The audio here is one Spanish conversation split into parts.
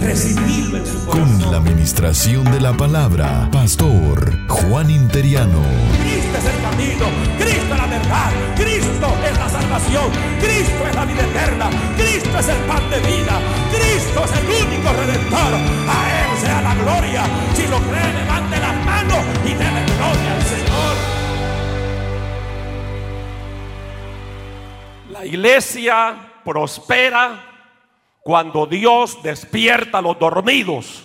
Recibirlo en su corazón. Con la administración de la palabra, Pastor Juan Interiano. Cristo es el camino, Cristo es la verdad, Cristo es la salvación, Cristo es la vida eterna, Cristo es el pan de vida, Cristo es el único redentor. A Él sea la gloria. Si lo cree, levante las manos y déle gloria al Señor. La iglesia prospera cuando Dios despierta a los dormidos.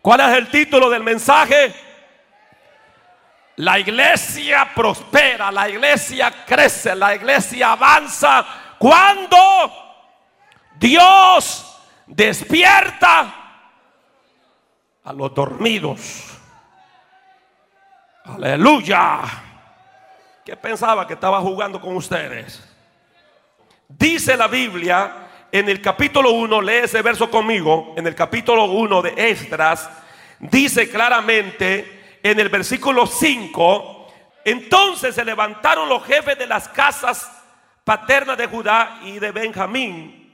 ¿Cuál es el título del mensaje? La iglesia prospera, la iglesia crece, la iglesia avanza cuando Dios despierta a los dormidos. Aleluya. ¿Qué pensaba que estaba jugando con ustedes? Dice la Biblia en el capítulo 1, lee ese verso conmigo, en el capítulo 1 de Esdras, dice claramente en el versículo 5, entonces se levantaron los jefes de las casas paternas de Judá y de Benjamín,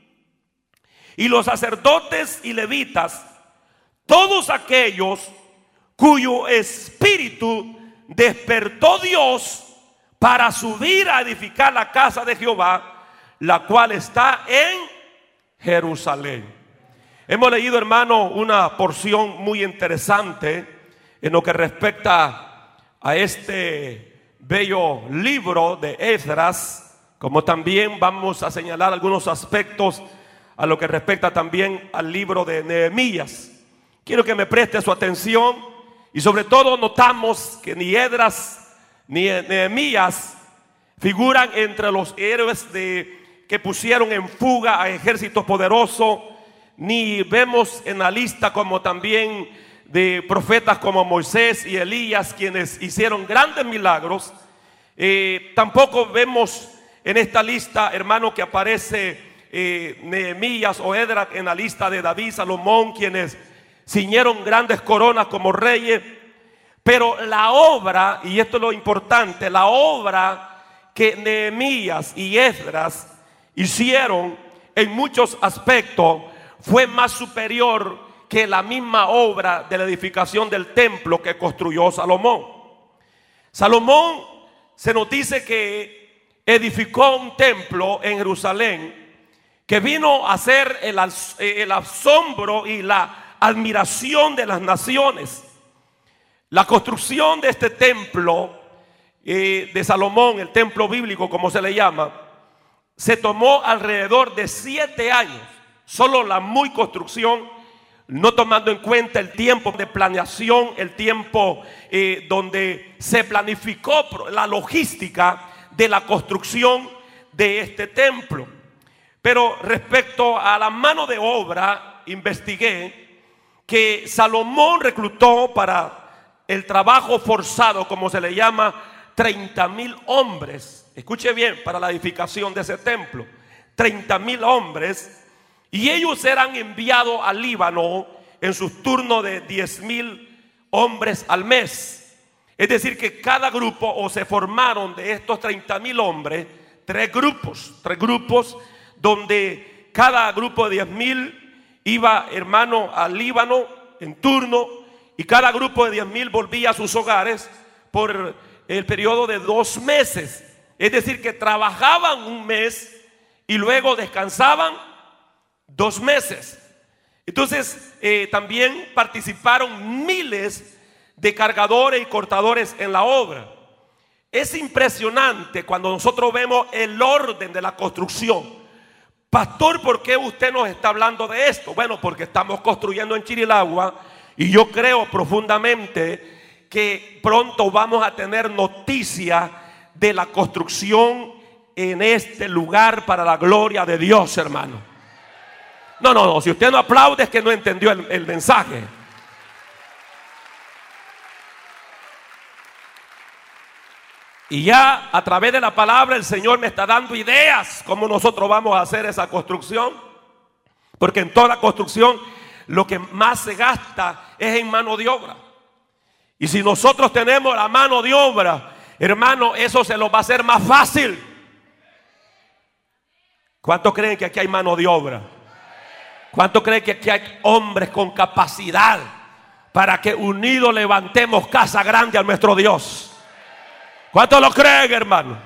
y los sacerdotes y levitas, todos aquellos cuyo espíritu despertó Dios para subir a edificar la casa de Jehová, la cual está en Jerusalén. Hemos leído, hermano, una porción muy interesante en lo que respecta a este bello libro de Esdras, como también vamos a señalar algunos aspectos a lo que respecta también al libro de Nehemías. Quiero que me preste su atención y sobre todo notamos que ni Esdras ni Nehemías figuran entre los héroes de que pusieron en fuga a ejércitos poderosos, ni vemos en la lista como también de profetas como Moisés y Elías, quienes hicieron grandes milagros. Eh, tampoco vemos en esta lista, hermano, que aparece eh, Nehemías o Edra en la lista de David, Salomón, quienes ciñeron grandes coronas como reyes. Pero la obra, y esto es lo importante, la obra que Nehemías y Esdras hicieron en muchos aspectos fue más superior que la misma obra de la edificación del templo que construyó Salomón. Salomón se nos dice que edificó un templo en Jerusalén que vino a ser el, el asombro y la admiración de las naciones. La construcción de este templo eh, de Salomón, el templo bíblico como se le llama, se tomó alrededor de siete años, solo la muy construcción, no tomando en cuenta el tiempo de planeación, el tiempo eh, donde se planificó la logística de la construcción de este templo. Pero respecto a la mano de obra, investigué que Salomón reclutó para el trabajo forzado, como se le llama, 30 mil hombres escuche bien, para la edificación de ese templo. 30 mil hombres. Y ellos eran enviados al Líbano en sus turnos de 10 mil hombres al mes. Es decir, que cada grupo o se formaron de estos 30 mil hombres tres grupos, tres grupos donde cada grupo de 10 mil iba, hermano, al Líbano en turno y cada grupo de 10 mil volvía a sus hogares por el periodo de dos meses. Es decir, que trabajaban un mes y luego descansaban dos meses. Entonces, eh, también participaron miles de cargadores y cortadores en la obra. Es impresionante cuando nosotros vemos el orden de la construcción. Pastor, ¿por qué usted nos está hablando de esto? Bueno, porque estamos construyendo en Chirilagua y yo creo profundamente que pronto vamos a tener noticias de la construcción en este lugar para la gloria de Dios, hermano. No, no, no, si usted no aplaude es que no entendió el, el mensaje. Y ya a través de la palabra el Señor me está dando ideas cómo nosotros vamos a hacer esa construcción. Porque en toda construcción lo que más se gasta es en mano de obra. Y si nosotros tenemos la mano de obra hermano, eso se lo va a hacer más fácil. ¿Cuántos creen que aquí hay mano de obra? ¿Cuántos creen que aquí hay hombres con capacidad para que unidos levantemos casa grande a nuestro Dios? ¿Cuántos lo creen, hermano?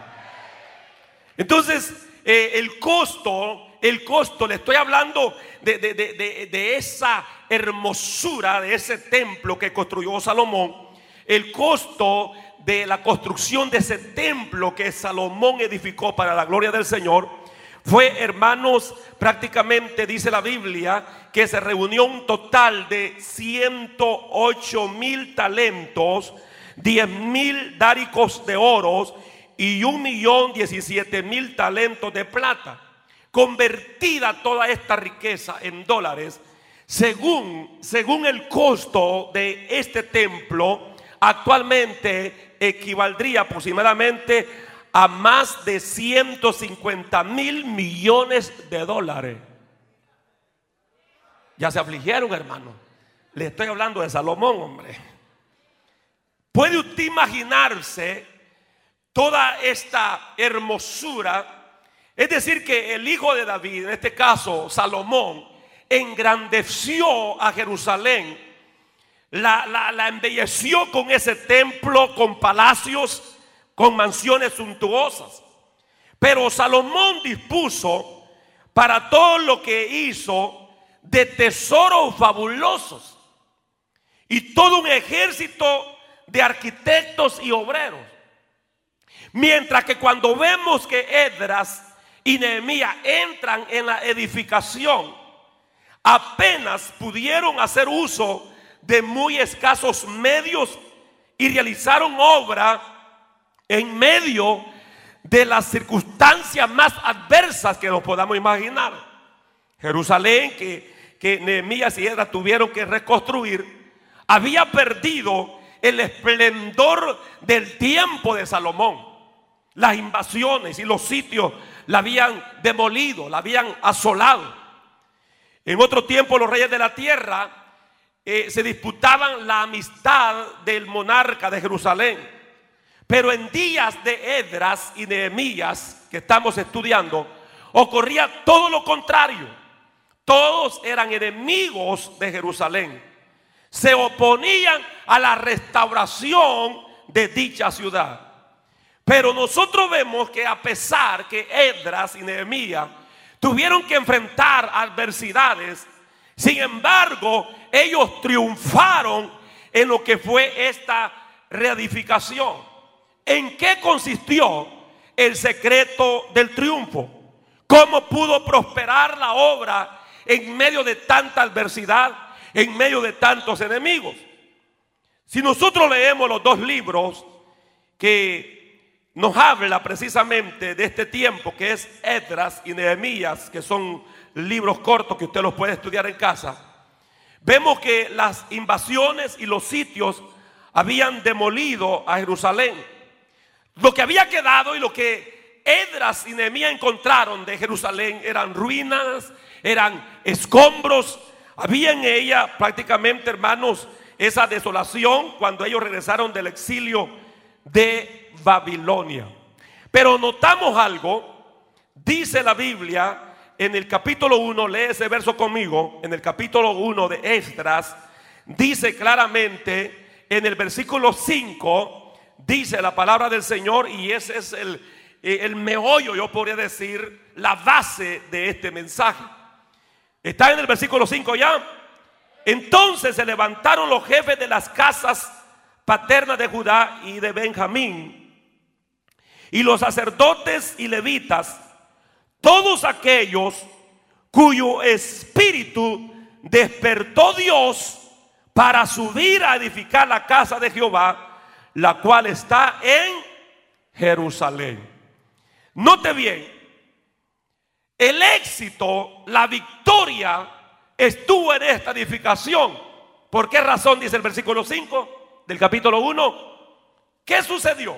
Entonces, eh, el costo, el costo, le estoy hablando de, de, esa hermosura, de ese templo que construyó Salomón. El costo de la construcción de ese templo que Salomón edificó para la gloria del Señor fue, hermanos, prácticamente dice la Biblia que se reunió un total de 108 mil talentos, 10 mil dáricos de oro y un millón 17 mil talentos de plata. Convertida toda esta riqueza en dólares, según, según el costo de este templo, actualmente equivaldría aproximadamente a más de 150 mil millones de dólares. Ya se afligieron, hermano. Le estoy hablando de Salomón, hombre. ¿Puede usted imaginarse toda esta hermosura? Es decir, que el hijo de David, en este caso Salomón, engrandeció a Jerusalén, la, la embelleció con ese templo, con palacios, con mansiones suntuosas. Pero Salomón dispuso para todo lo que hizo de tesoros fabulosos y todo un ejército de arquitectos y obreros. Mientras que cuando vemos que Edras y Nehemías entran en la edificación, apenas pudieron hacer uso de muy escasos medios y realizaron obra en medio de las circunstancias más adversas que nos podamos imaginar. Jerusalén, que, que Nehemías y Edra tuvieron que reconstruir, había perdido el esplendor del tiempo de Salomón. Las invasiones y los sitios la habían demolido, la habían asolado. En otro tiempo los reyes de la tierra eh, se disputaban la amistad del monarca de Jerusalén. Pero en días de Edras y Nehemías que estamos estudiando, ocurría todo lo contrario. Todos eran enemigos de Jerusalén. Se oponían a la restauración de dicha ciudad. Pero nosotros vemos que a pesar que Edras y Nehemías tuvieron que enfrentar adversidades, sin embargo, ellos triunfaron en lo que fue esta reedificación. ¿En qué consistió el secreto del triunfo? ¿Cómo pudo prosperar la obra en medio de tanta adversidad, en medio de tantos enemigos? Si nosotros leemos los dos libros que nos habla precisamente de este tiempo, que es Edras y Nehemías, que son libros cortos que usted los puede estudiar en casa, vemos que las invasiones y los sitios habían demolido a Jerusalén. Lo que había quedado y lo que Edras y Nehemías encontraron de Jerusalén eran ruinas, eran escombros. Había en ella prácticamente, hermanos, esa desolación cuando ellos regresaron del exilio de Babilonia. Pero notamos algo, dice la Biblia en el capítulo 1, lee ese verso conmigo, en el capítulo 1 de Esdras, dice claramente en el versículo 5, dice la palabra del Señor y ese es el, eh, el meollo, yo podría decir, la base de este mensaje. Está en el versículo 5 ya. Entonces se levantaron los jefes de las casas paternas de Judá y de Benjamín, y los sacerdotes y levitas, todos aquellos cuyo espíritu despertó Dios para subir a edificar la casa de Jehová la cual está en Jerusalén. Note bien, el éxito, la victoria estuvo en esta edificación. ¿Por qué razón dice el versículo 5 del capítulo 1? ¿Qué sucedió?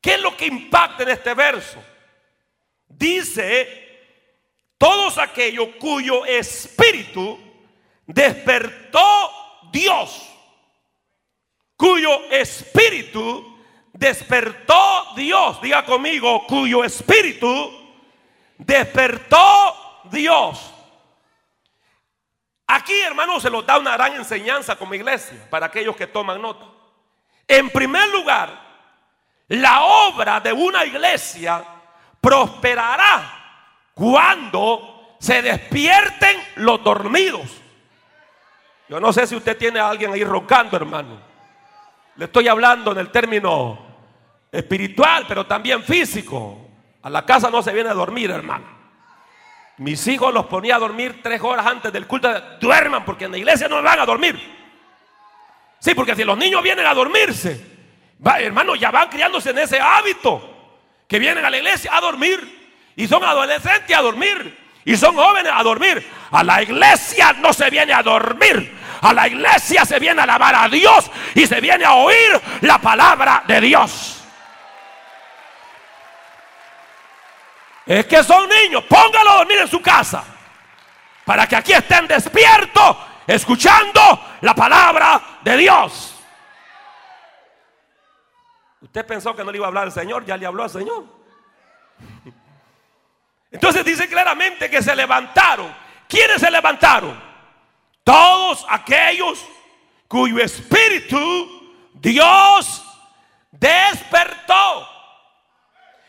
¿Qué es lo que impacta en este verso? Dice, todos aquellos cuyo espíritu despertó Dios, cuyo espíritu despertó Dios, diga conmigo, cuyo espíritu despertó Dios. Aquí, hermanos, se nos da una gran enseñanza como iglesia para aquellos que toman nota. En primer lugar, la obra de una iglesia prosperará cuando se despierten los dormidos. Yo no sé si usted tiene a alguien ahí roncando, hermano. Le estoy hablando en el término espiritual, pero también físico. A la casa no se viene a dormir, hermano. Mis hijos los ponía a dormir tres horas antes del culto. Duerman, porque en la iglesia no van a dormir. Sí, porque si los niños vienen a dormirse, hermano, ya van criándose en ese hábito. Que vienen a la iglesia a dormir. Y son adolescentes a dormir. Y son jóvenes a dormir. A la iglesia no se viene a dormir. A la iglesia se viene a alabar a Dios y se viene a oír la palabra de Dios. Es que son niños, póngalo a dormir en su casa. Para que aquí estén despiertos, escuchando la palabra de Dios. Usted pensó que no le iba a hablar al Señor, ya le habló al Señor. Entonces dice claramente que se levantaron. ¿Quiénes se levantaron? Todos aquellos cuyo espíritu Dios despertó.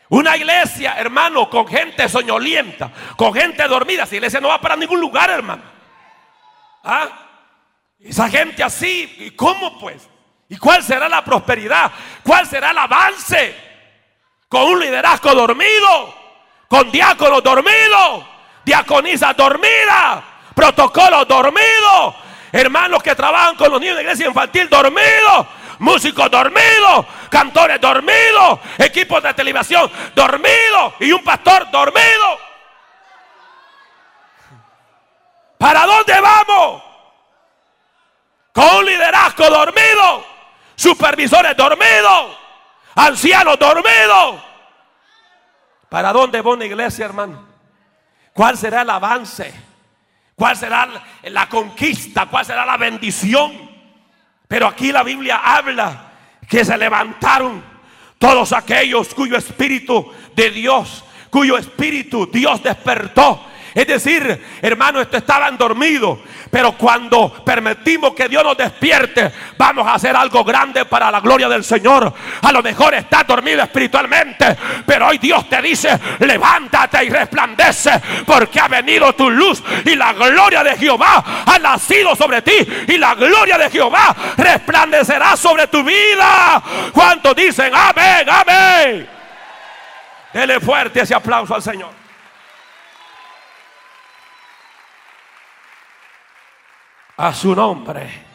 Una iglesia, hermano, con gente soñolienta, con gente dormida. Esa iglesia no va para ningún lugar, hermano. ¿Ah? Esa gente así, ¿y cómo pues? ¿Y cuál será la prosperidad? ¿Cuál será el avance? Con un liderazgo dormido, con diáconos dormidos, diaconisa dormida, protocolo dormido, hermanos que trabajan con los niños de iglesia infantil dormidos, músicos dormidos, cantores dormidos, equipos de televisión dormidos y un pastor dormido. ¿Para dónde vamos? Con un liderazgo dormido, supervisores dormidos, ancianos dormidos. ¿Para dónde va una iglesia, hermano? ¿Cuál será el avance? ¿Cuál será la conquista? ¿Cuál será la bendición? Pero aquí la Biblia habla que se levantaron todos aquellos cuyo espíritu de Dios, cuyo espíritu Dios despertó es decir, hermanos, estaban dormidos. Pero cuando permitimos que Dios nos despierte, vamos a hacer algo grande para la gloria del Señor. A lo mejor estás dormido espiritualmente, pero hoy Dios te dice, levántate y resplandece, porque ha venido tu luz y la gloria de Jehová ha nacido sobre ti y la gloria de Jehová resplandecerá sobre tu vida. ¿Cuántos dicen amén, amén? Dele fuerte ese aplauso al Señor. A su nombre.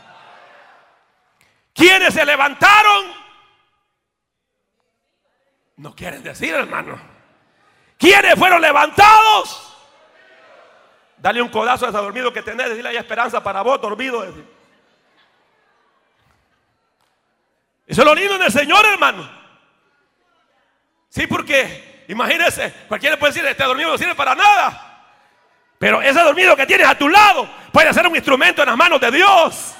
¿Quiénes se levantaron? No quieren decir, hermano. ¿Quiénes fueron levantados? Dale un codazo a ese dormido que tenés. Decirle hay esperanza para vos, dormido. Eso es lo lindo del Señor, hermano. Sí, porque imagínese, cualquiera puede decir, este dormido no sirve para nada. Pero ese dormido que tienes a tu lado puede ser un instrumento en las manos de Dios.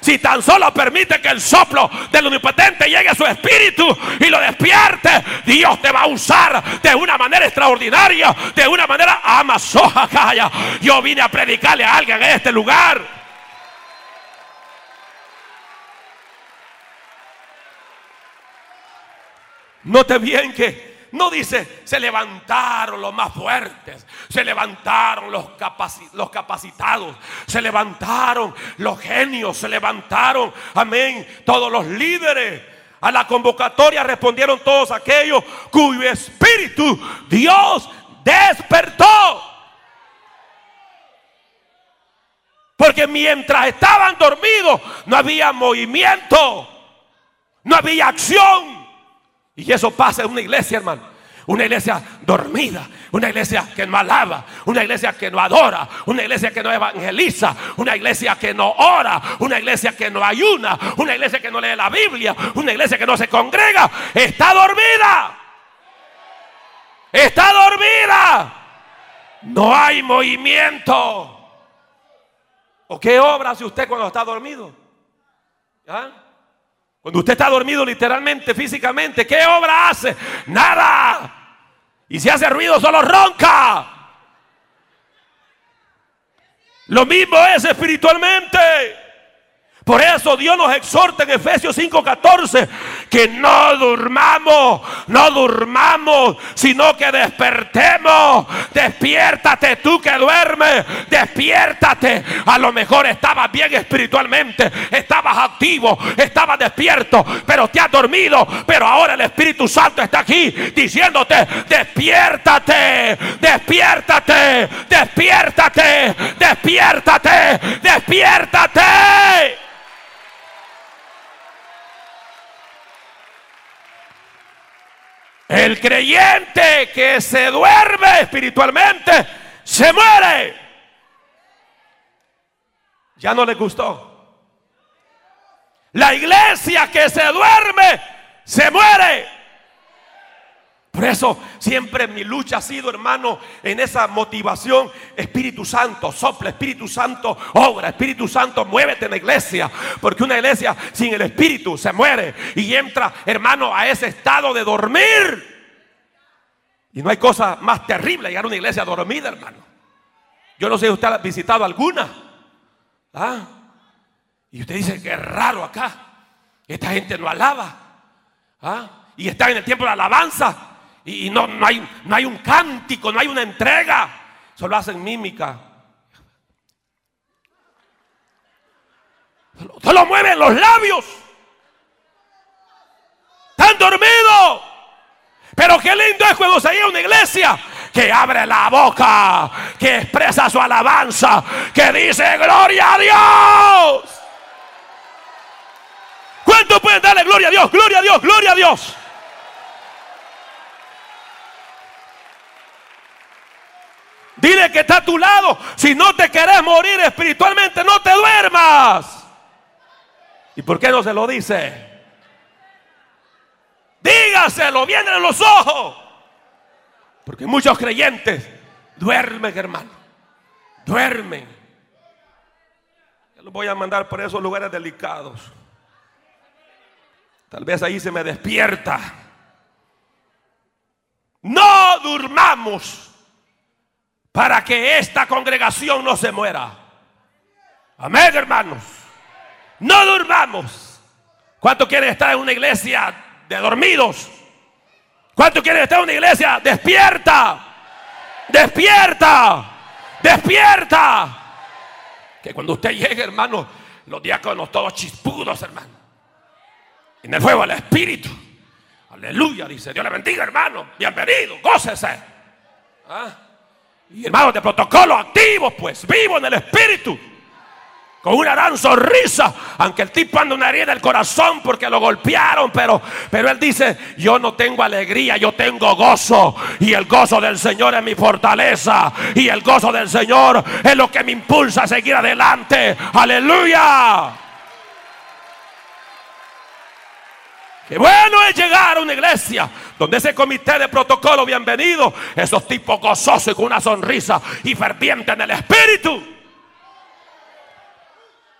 Si tan solo permite que el soplo del omnipotente llegue a su espíritu y lo despierte, Dios te va a usar de una manera extraordinaria, de una manera amazoja. Yo vine a predicarle a alguien en este lugar. Note bien que no dice, se levantaron los más fuertes, se levantaron los, los capacitados, se levantaron los genios, se levantaron, amén, todos los líderes. A la convocatoria respondieron todos aquellos cuyo espíritu Dios despertó. Porque mientras estaban dormidos no había movimiento, no había acción. Y eso pasa en una iglesia, hermano. Una iglesia dormida, Una iglesia que no alaba, una iglesia que no adora, una iglesia que no evangeliza, una iglesia que no ora, una iglesia que no ayuna, una iglesia que no lee la Biblia, una iglesia que no se congrega, está dormida. Está dormida. No hay movimiento. ¿O qué obra hace usted cuando está dormido? ¿Ah? Cuando usted está dormido literalmente, físicamente, ¿qué obra hace? Nada. Y si hace ruido, solo ronca. Lo mismo es espiritualmente. Por eso Dios nos exhorta en Efesios 5:14 que no durmamos, no durmamos, sino que despertemos. Despiértate tú que duermes, despiértate. A lo mejor estabas bien espiritualmente, estabas activo, estabas despierto, pero te has dormido. Pero ahora el Espíritu Santo está aquí diciéndote, despiértate, despiértate, despiértate, despiértate, despiértate. El creyente que se duerme espiritualmente se muere. Ya no le gustó. La iglesia que se duerme se muere. Por eso siempre mi lucha ha sido, hermano, en esa motivación. Espíritu Santo, sopla, Espíritu Santo, obra, Espíritu Santo, muévete en la iglesia. Porque una iglesia sin el Espíritu se muere y entra, hermano, a ese estado de dormir. Y no hay cosa más terrible llegar a una iglesia dormida, hermano. Yo no sé si usted ha visitado alguna. ¿Ah? Y usted dice que raro acá. Esta gente no alaba. ¿Ah? Y está en el tiempo de alabanza y no, no, hay, no hay un cántico, no hay una entrega. Solo hacen mímica. Solo, mueven los labios. Están dormidos. Pero qué lindo es cuando se llega una iglesia que abre la boca, que expresa su alabanza, que dice gloria a Dios. ¿Cuánto pueden darle gloria a Dios? Gloria a Dios, gloria a Dios. Dile que está a tu lado. Si no te querés morir espiritualmente, no te duermas. ¿Y por qué no se lo dice? Dígaselo, vienen en los ojos. Porque muchos creyentes duermen, hermano. Duermen. Yo los voy a mandar por esos lugares delicados. Tal vez ahí se me despierta. No durmamos para que esta congregación no se muera. Amén, hermanos. No durmamos. ¿Cuánto quieren estar en una iglesia de dormidos? ¿Cuánto quieren estar en una iglesia despierta? Despierta. Despierta. Que cuando usted llegue, hermano, los diáconos todos chispudos, hermano. En el fuego del Espíritu. Aleluya, dice. Dios le bendiga, hermano. Bienvenido, gócese. ¿Ah? Y hermanos de protocolo activos, pues, vivo en el espíritu. Con una gran sonrisa, aunque el tipo anda una herida del corazón porque lo golpearon, pero, pero él dice, yo no tengo alegría, yo tengo gozo. Y el gozo del Señor es mi fortaleza. Y el gozo del Señor es lo que me impulsa a seguir adelante. Aleluya. Qué bueno es llegar a una iglesia donde ese comité de protocolo, bienvenido, esos tipos gozosos y con una sonrisa y ferviente en el espíritu.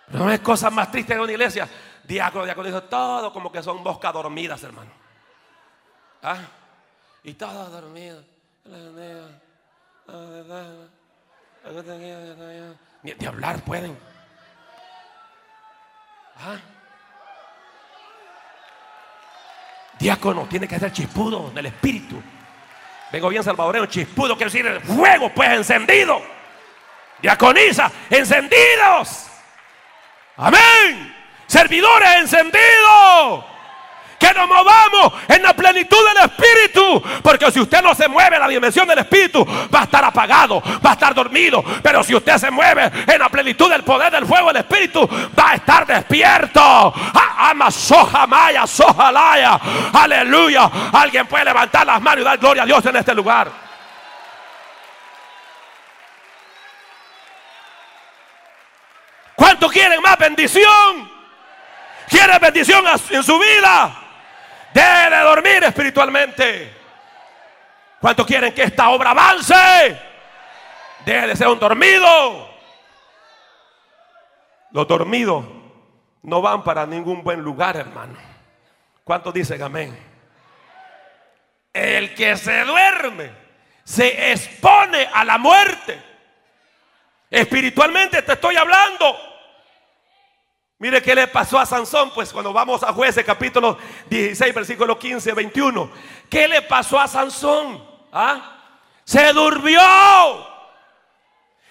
No es cosa más triste en una iglesia. Diácono, diácono, dijo todo como que son moscas dormidas, hermano. ¿Ah? Y todos dormidos. Ni de hablar pueden. ¿Ah? Diácono tiene que ser chispudo del espíritu. Vengo bien salvadoreño, chispudo quiere decir fuego, pues encendido. Diaconisa, encendidos. Amén. Servidores encendidos que nos movamos en la plenitud del Espíritu. Porque si usted no se mueve en la dimensión del Espíritu, va a estar apagado, va a estar dormido. Pero si usted se mueve en la plenitud del poder del fuego del Espíritu, va a estar despierto. Ah, ama soja maya. Aleluya. Alguien puede levantar las manos y dar gloria a Dios en este lugar. ¿Cuánto quieren más bendición? ¿Quieren bendición en su vida? Debe de dormir espiritualmente. ¿Cuánto quieren que esta obra avance? Debe de ser un dormido. Los dormidos no van para ningún buen lugar, hermano. ¿Cuántos dicen amén? El que se duerme se expone a la muerte. Espiritualmente te estoy hablando. Mire qué le pasó a Sansón, pues cuando vamos a jueces capítulo 16, versículo 15, 21. ¿Qué le pasó a Sansón? ¿Ah? Se durmió.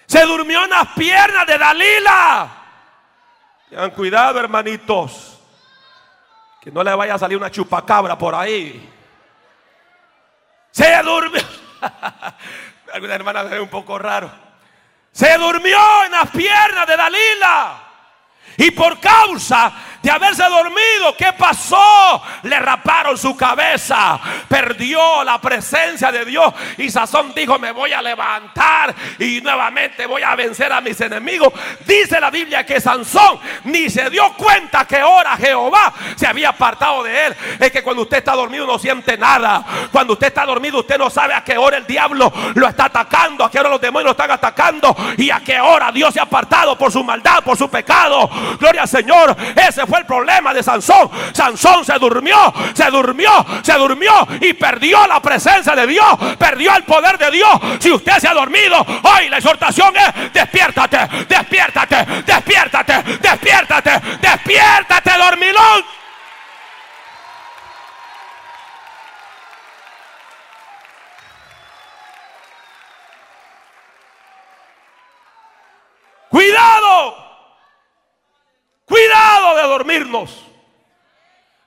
Se durmió en las piernas de Dalila. Tengan cuidado, hermanitos. Que no le vaya a salir una chupacabra por ahí. Se durmió. Algunas hermanas ven un poco raro. Se durmió en las piernas de Dalila. Y por causa de haberse dormido, ¿qué pasó? Le raparon su cabeza, perdió la presencia de Dios. Y Sazón dijo, me voy a levantar y nuevamente voy a vencer a mis enemigos. Dice la Biblia que Sansón ni se dio cuenta que ahora Jehová se había apartado de él. Es que cuando usted está dormido no siente nada. Cuando usted está dormido usted no sabe a qué hora el diablo lo está atacando, a qué hora los demonios lo están atacando y a qué hora Dios se ha apartado por su maldad, por su pecado. Gloria al Señor. Ese fue el problema de Sansón. Sansón se durmió, se durmió, se durmió y perdió la presencia de Dios, perdió el poder de Dios. Si usted se ha dormido, hoy la exhortación es despiértate, despiértate, despiértate, despiértate, despiértate, dormilón. Cuidado. Cuidado de dormirnos.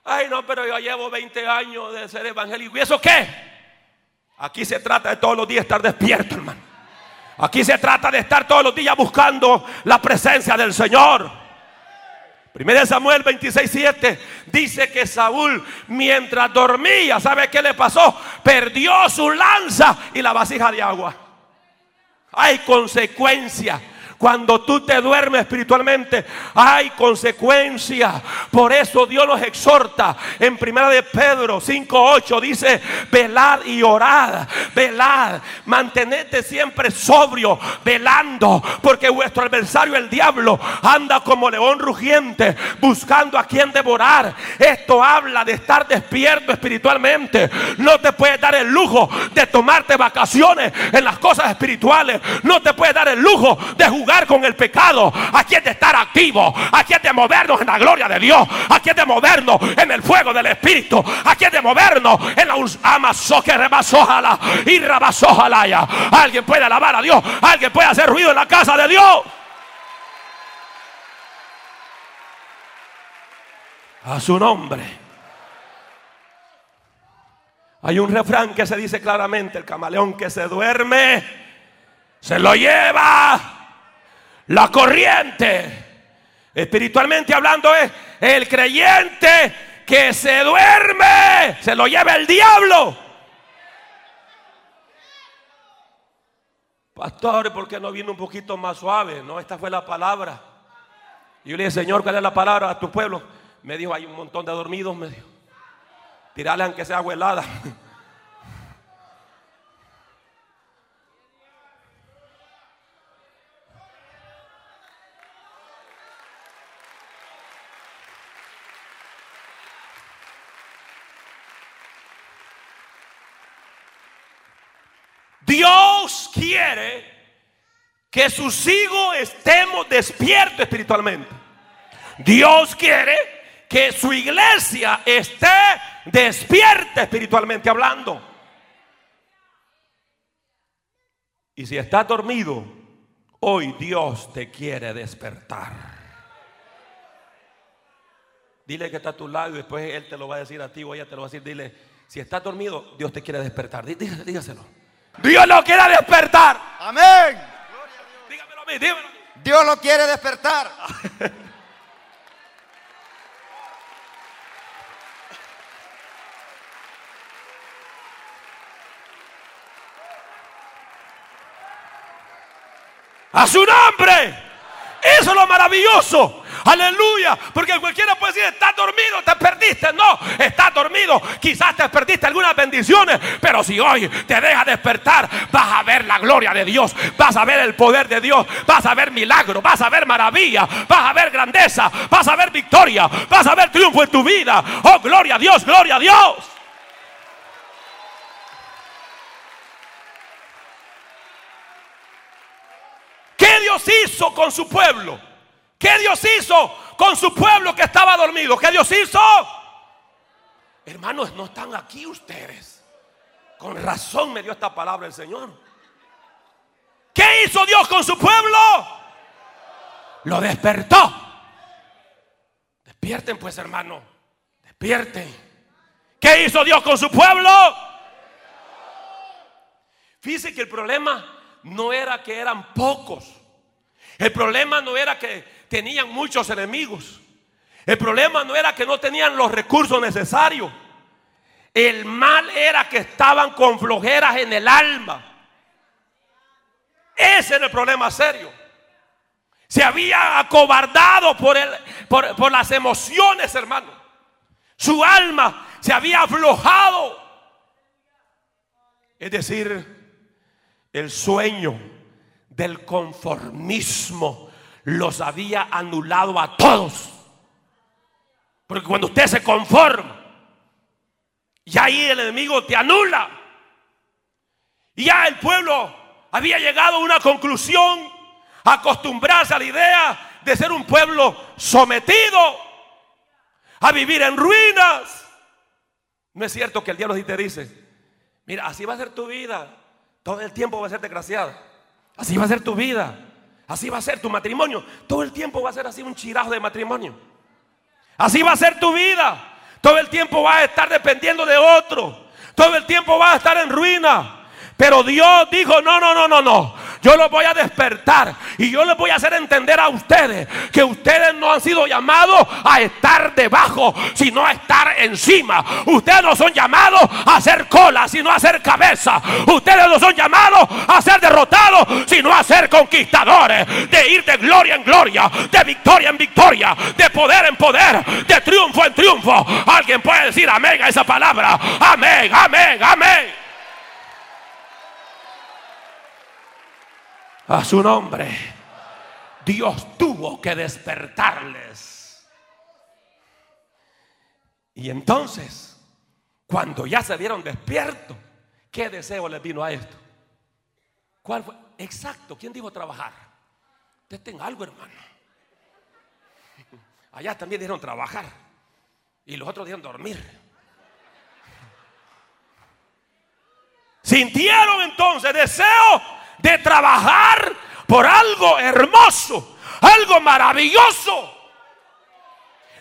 Ay, no, pero yo llevo 20 años de ser evangélico. ¿Y eso qué? Aquí se trata de todos los días estar despierto, hermano. Aquí se trata de estar todos los días buscando la presencia del Señor. Primero Samuel 26, 7 dice que Saúl mientras dormía, ¿sabe qué le pasó? Perdió su lanza y la vasija de agua. Hay consecuencias cuando tú te duermes espiritualmente, hay consecuencias. Por eso Dios nos exhorta en primera de Pedro 5:8 dice, velad y orad, velad, mantenete siempre sobrio, velando, porque vuestro adversario el diablo anda como león rugiente buscando a quien devorar. Esto habla de estar despierto espiritualmente. No te puedes dar el lujo de tomarte vacaciones en las cosas espirituales. No te puedes dar el lujo de jugar con el pecado. Aquí es de estar activo. Aquí es de movernos en la gloria de Dios. Aquí es de movernos en el fuego del Espíritu. Aquí es de movernos en la amazo que rebasójala y. Alguien puede alabar a Dios. Alguien puede hacer ruido en la casa de Dios. A su nombre. Hay un refrán que se dice claramente, el camaleón que se duerme, se lo lleva la corriente. Espiritualmente hablando es el creyente que se duerme, se lo lleva el diablo. Pastor, ¿por qué no viene un poquito más suave? No, esta fue la palabra. Y yo le dije, Señor, ¿cuál es la palabra a tu pueblo? Me dijo, hay un montón de dormidos, me dijo. Tirarle aunque sea agua Dios quiere que sus hijos estemos despiertos espiritualmente. Dios quiere que su iglesia esté despierta espiritualmente hablando. Y si estás dormido, hoy Dios te quiere despertar. Dile que está a tu lado y después Él te lo va a decir a ti o ella te lo va a decir. Dile, si estás dormido, Dios te quiere despertar. Dígaselo. Dios lo quiere despertar. Amén. Dígamelo a mí, dígamelo. Dios lo quiere despertar. A su nombre. Eso es lo maravilloso. Aleluya. Porque cualquiera puede decir, estás dormido, te perdiste. No, estás dormido. Quizás te perdiste algunas bendiciones. Pero si hoy te dejas despertar, vas a ver la gloria de Dios. Vas a ver el poder de Dios. Vas a ver milagro. Vas a ver maravilla. Vas a ver grandeza. Vas a ver victoria. Vas a ver triunfo en tu vida. Oh, gloria a Dios, gloria a Dios. ¿Qué Dios hizo con su pueblo? ¿Qué Dios hizo con su pueblo que estaba dormido? ¿Qué Dios hizo? Hermanos, no están aquí ustedes. Con razón me dio esta palabra el Señor. ¿Qué hizo Dios con su pueblo? Lo despertó. Despierten pues, hermano. Despierten. ¿Qué hizo Dios con su pueblo? Fíjense que el problema no era que eran pocos. El problema no era que tenían muchos enemigos. El problema no era que no tenían los recursos necesarios. El mal era que estaban con flojeras en el alma. Ese era el problema serio. Se había acobardado por, el, por, por las emociones, hermano. Su alma se había aflojado. Es decir, el sueño del conformismo los había anulado a todos. Porque cuando usted se conforma, ya ahí el enemigo te anula. Y ya el pueblo había llegado a una conclusión, acostumbrarse a la idea de ser un pueblo sometido, a vivir en ruinas. No es cierto que el diablo te dice, mira, así va a ser tu vida. Todo el tiempo va a ser desgraciada. Así va a ser tu vida. Así va a ser tu matrimonio. Todo el tiempo va a ser así un chirajo de matrimonio. Así va a ser tu vida. Todo el tiempo vas a estar dependiendo de otro. Todo el tiempo vas a estar en ruina. Pero Dios dijo, no, no, no, no, no. Yo los voy a despertar y yo les voy a hacer entender a ustedes que ustedes no han sido llamados a estar debajo, sino a estar encima. Ustedes no son llamados a hacer cola, sino a hacer cabeza. Ustedes no son llamados a ser derrotados, sino a ser conquistadores. De ir de gloria en gloria, de victoria en victoria, de poder en poder, de triunfo en triunfo. Alguien puede decir amén a esa palabra. Amén, amén, amén. A su nombre, Dios tuvo que despertarles. Y entonces, cuando ya se vieron despiertos, ¿qué deseo les vino a esto? ¿Cuál fue? Exacto, ¿quién dijo trabajar? Ustedes tengan algo, hermano. Allá también dijeron trabajar. Y los otros dijeron dormir. Sintieron entonces deseo de trabajar por algo hermoso, algo maravilloso.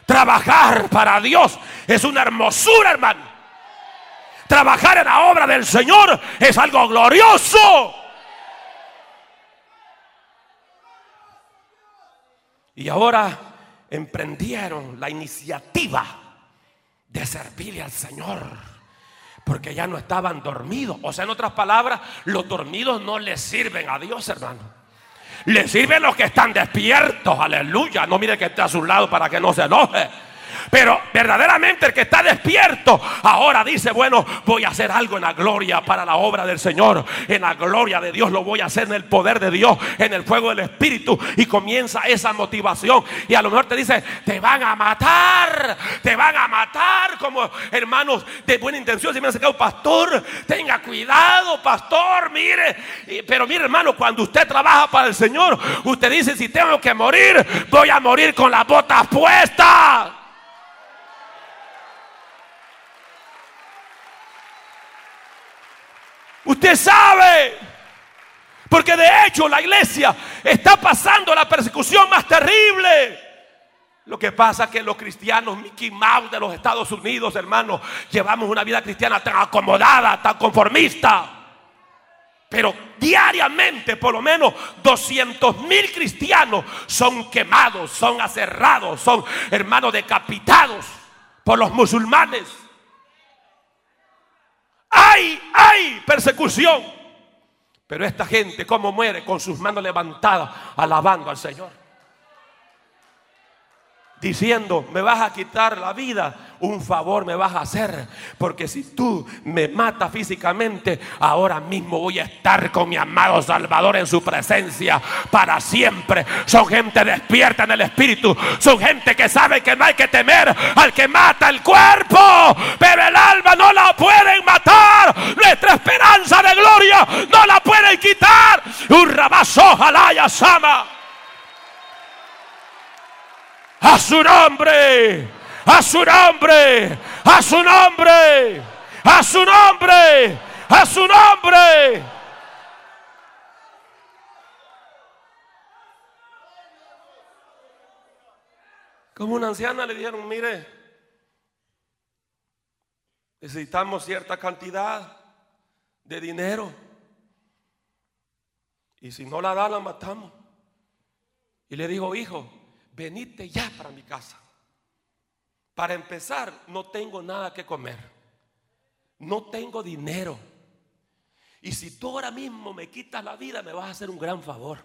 Trabajar para Dios es una hermosura, hermano. Trabajar en la obra del Señor es algo glorioso. Y ahora emprendieron la iniciativa de servirle al Señor. Porque ya no estaban dormidos. O sea, en otras palabras, los dormidos no les sirven a Dios, hermano. Le sirven los que están despiertos. Aleluya. No mire que esté a su lado para que no se enoje. Pero verdaderamente el que está despierto ahora dice, bueno, voy a hacer algo en la gloria para la obra del Señor. En la gloria de Dios lo voy a hacer en el poder de Dios, en el fuego del Espíritu. Y comienza esa motivación. Y a lo mejor te dice, te van a matar, te van a matar como hermanos de buena intención. Si me han sacado, pastor, tenga cuidado, pastor, mire. Pero mire hermano, cuando usted trabaja para el Señor, usted dice, si tengo que morir, voy a morir con las botas puestas. Usted sabe. Porque de hecho la iglesia está pasando la persecución más terrible. Lo que pasa es que los cristianos Mickey Mouse de los Estados Unidos, hermanos, llevamos una vida cristiana tan acomodada, tan conformista. Pero diariamente, por lo menos 200 mil cristianos son quemados, son aserrados, son hermanos decapitados por los musulmanes. Hay, persecución. Pero esta gente, ¿cómo muere? Con sus manos levantadas, alabando al Señor. Diciendo, me vas a quitar la vida, un favor me vas a hacer. Porque si tú me matas físicamente, ahora mismo voy a estar con mi amado Salvador en su presencia para siempre. Son gente despierta en el espíritu. Son gente que sabe que no hay que temer al que mata el cuerpo. Pero el alma no la pueden matar. Nuestra esperanza de gloria no la pueden quitar. Un rabazo, jalaya, sama. A su nombre a su nombre, a su nombre, a su nombre, a su nombre. Como una anciana le dijeron, mire, necesitamos cierta cantidad de dinero. Y si no la da, la matamos. Y le dijo, hijo, venite ya para mi casa. Para empezar, no tengo nada que comer. No tengo dinero. Y si tú ahora mismo me quitas la vida, me vas a hacer un gran favor.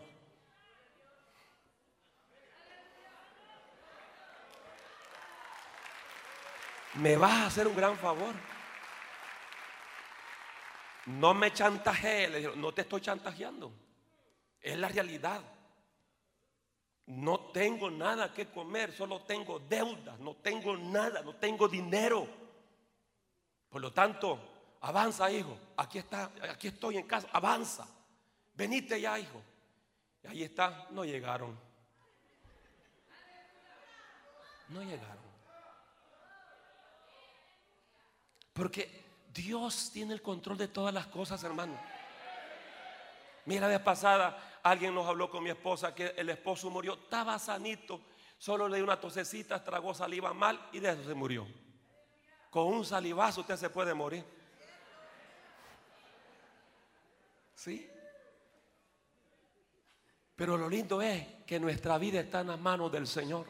Me vas a hacer un gran favor. No me chantajees, no te estoy chantajeando. Es la realidad. No tengo nada que comer, solo tengo deudas, no tengo nada, no tengo dinero. Por lo tanto, avanza, hijo. Aquí está, aquí estoy en casa, avanza. Venite ya, hijo. Y ahí está, no llegaron. No llegaron. Porque Dios tiene el control de todas las cosas, hermano. Mira, la vez pasada Alguien nos habló con mi esposa que el esposo murió, estaba sanito, solo le dio una tosecita, tragó saliva mal y de eso se murió. Con un salivazo usted se puede morir. ¿Sí? Pero lo lindo es que nuestra vida está en las manos del Señor.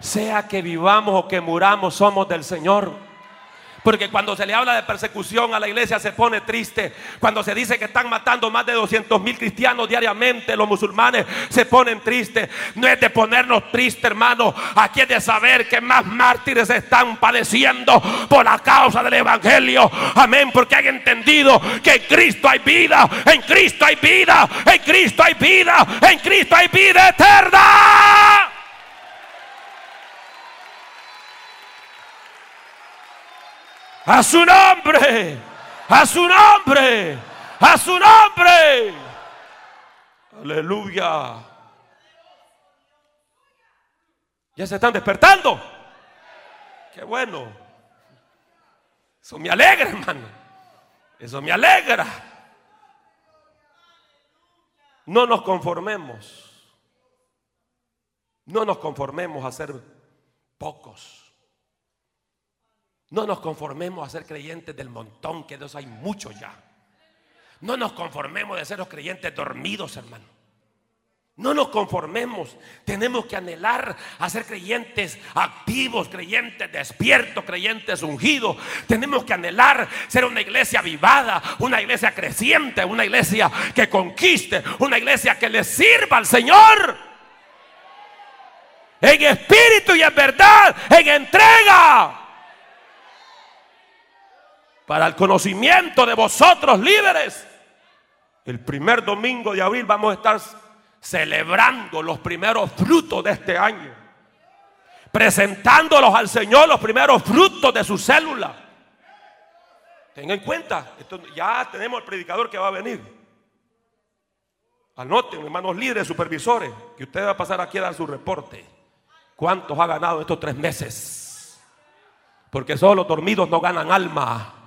Sea que vivamos o que muramos, somos del Señor. Porque cuando se le habla de persecución a la iglesia se pone triste. Cuando se dice que están matando más de 200 mil cristianos diariamente, los musulmanes se ponen tristes. No es de ponernos tristes, hermano. Aquí es de saber que más mártires están padeciendo por la causa del Evangelio. Amén. Porque han entendido que en Cristo hay vida. En Cristo hay vida. En Cristo hay vida. En Cristo hay vida eterna. A su nombre. A su nombre. A su nombre. Aleluya. Ya se están despertando. Qué bueno. Eso me alegra, hermano. Eso me alegra. No nos conformemos. No nos conformemos a ser pocos. No nos conformemos a ser creyentes del montón, que de hay muchos ya. No nos conformemos de ser los creyentes dormidos, hermano. No nos conformemos. Tenemos que anhelar a ser creyentes activos, creyentes despiertos, creyentes ungidos. Tenemos que anhelar ser una iglesia vivada, una iglesia creciente, una iglesia que conquiste, una iglesia que le sirva al Señor. En espíritu y en verdad, en entrega para el conocimiento de vosotros líderes. El primer domingo de abril vamos a estar celebrando los primeros frutos de este año. Presentándolos al Señor los primeros frutos de su célula. Tengan en cuenta, ya tenemos el predicador que va a venir. Anoten, hermanos líderes, supervisores, que usted va a pasar aquí a dar su reporte. ¿Cuántos ha ganado estos tres meses? Porque solo los dormidos no ganan alma.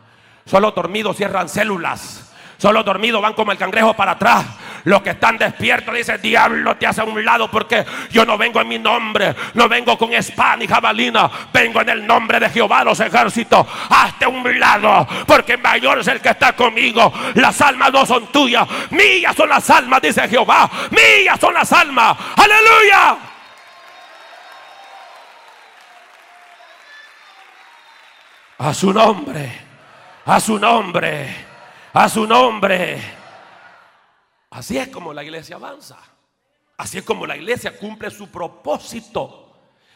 Solo dormidos cierran células. Solo dormidos van como el cangrejo para atrás. Los que están despiertos dicen, diablo, te hace a un lado porque yo no vengo en mi nombre. No vengo con espada ni jabalina. Vengo en el nombre de Jehová los ejércitos. Hazte un lado porque mayor es el que está conmigo. Las almas no son tuyas. Mías son las almas, dice Jehová. Mías son las almas. Aleluya. A su nombre. A su nombre. A su nombre. Así es como la iglesia avanza. Así es como la iglesia cumple su propósito.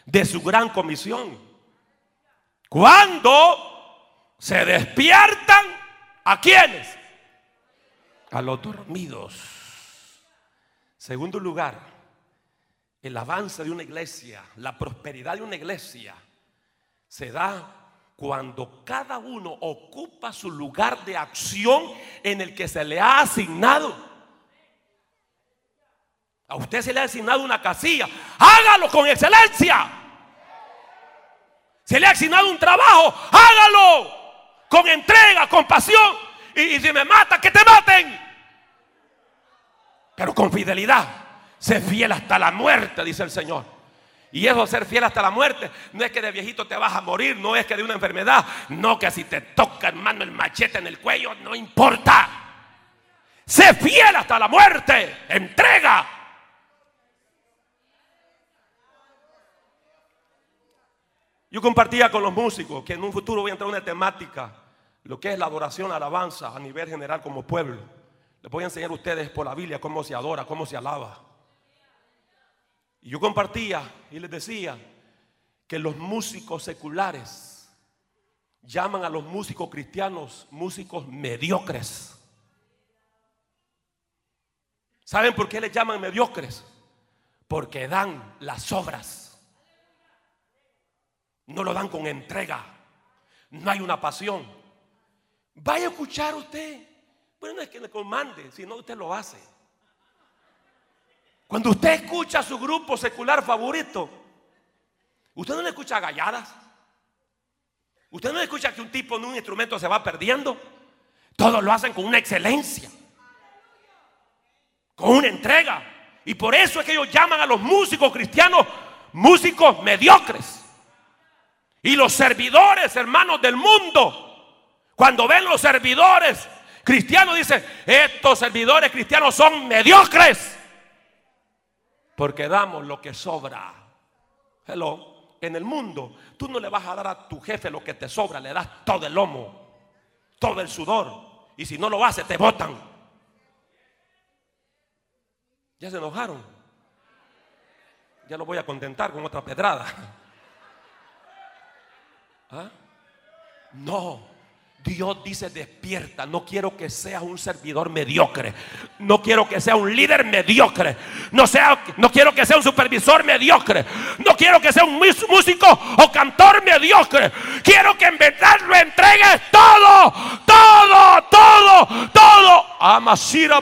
de su gran comisión. Cuando se despiertan, ¿a quiénes? A los dormidos. Segundo lugar, el avance de una iglesia, la prosperidad de una iglesia, se da cuando cada uno ocupa su lugar de acción en el que se le ha asignado. A usted se le ha asignado una casilla. Hágalo con excelencia. Se le ha asignado un trabajo. Hágalo con entrega, con pasión. Y, si me mata, que te maten. Pero con fidelidad. Sé fiel hasta la muerte, dice el Señor. Y eso ser fiel hasta la muerte. No es que de viejito te vas a morir, no es que de una enfermedad, no que si te toca hermano el machete en el cuello, no importa. Sé fiel hasta la muerte, entrega. Yo compartía con los músicos que en un futuro voy a entrar en una temática, lo que es la adoración, alabanza a nivel general como pueblo. Les voy a enseñar a ustedes por la Biblia cómo se adora, cómo se alaba. Y yo compartía y les decía que los músicos seculares llaman a los músicos cristianos músicos mediocres. ¿Saben por qué les llaman mediocres? Porque dan las obras. No lo dan con entrega. No hay una pasión. Vaya a escuchar usted. Bueno, no es que le comande, sino usted lo hace. Cuando usted escucha a su grupo secular favorito, usted no le escucha galladas. Usted no le escucha que un tipo en un instrumento se va perdiendo. Todos lo hacen con una excelencia, con una entrega. Y por eso es que ellos llaman a los músicos cristianos músicos mediocres. Y los servidores, hermanos del mundo, cuando ven los servidores cristianos, dicen, estos servidores cristianos son mediocres. Porque damos lo que sobra. Hello. En el mundo, tú no le vas a dar a tu jefe lo que te sobra, le das todo el lomo, todo el sudor. Y si no lo hace, te botan. Ya se enojaron. Ya lo voy a contentar con otra pedrada. ¿Ah? No. Dios dice despierta, no quiero que seas un servidor mediocre, no quiero que sea un líder mediocre, no, sea, no quiero que sea un supervisor mediocre, no quiero que sea un músico o cantor mediocre, quiero que en verdad lo entregues todo, todo, todo, todo. Amasira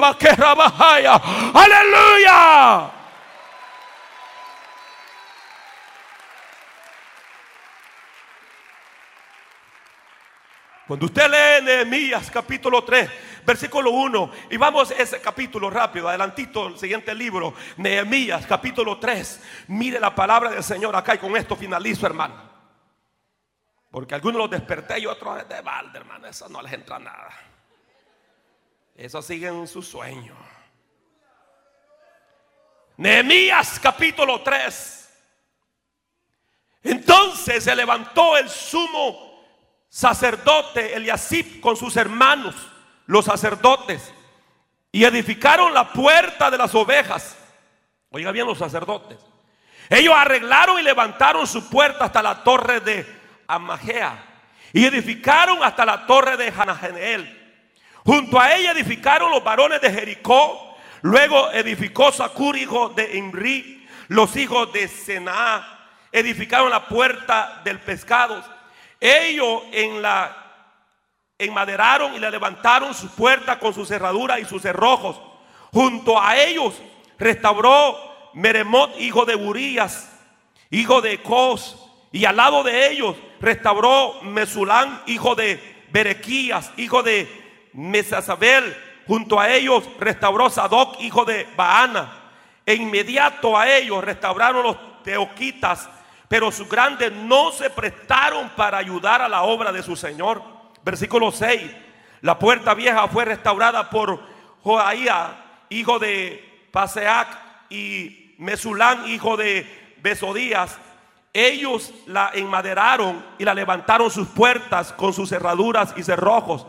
aleluya. Cuando usted lee Nehemías capítulo 3, versículo 1, y vamos a ese capítulo rápido, adelantito, el siguiente libro, Nehemías capítulo 3, mire la palabra del Señor acá y con esto finalizo, hermano. Porque algunos los desperté y otros de balde, hermano, eso no les entra nada. Eso sigue en su sueño. Nehemías capítulo 3. Entonces se levantó el sumo sacerdote Eliasib con sus hermanos, los sacerdotes, y edificaron la puerta de las ovejas. Oiga bien los sacerdotes. Ellos arreglaron y levantaron su puerta hasta la torre de Amagea y edificaron hasta la torre de Hanajenel. Junto a ella edificaron los varones de Jericó. Luego edificó Sacur, hijo de Imri, los hijos de Senaá. Edificaron la puerta del pescado ellos en la enmaderaron y le levantaron su puerta con su cerradura y sus cerrojos. Junto a ellos restauró Meremot, hijo de Burías, hijo de Cos, y al lado de ellos restauró Mesulán, hijo de Berequías, hijo de Mesasabel. Junto a ellos restauró Sadoc, hijo de Baana. E inmediato a ellos restauraron los teoquitas pero sus grandes no se prestaron para ayudar a la obra de su Señor. Versículo 6. La puerta vieja fue restaurada por Joaía, hijo de Paseac, y Mesulán, hijo de Besodías. Ellos la enmaderaron y la levantaron sus puertas con sus cerraduras y cerrojos.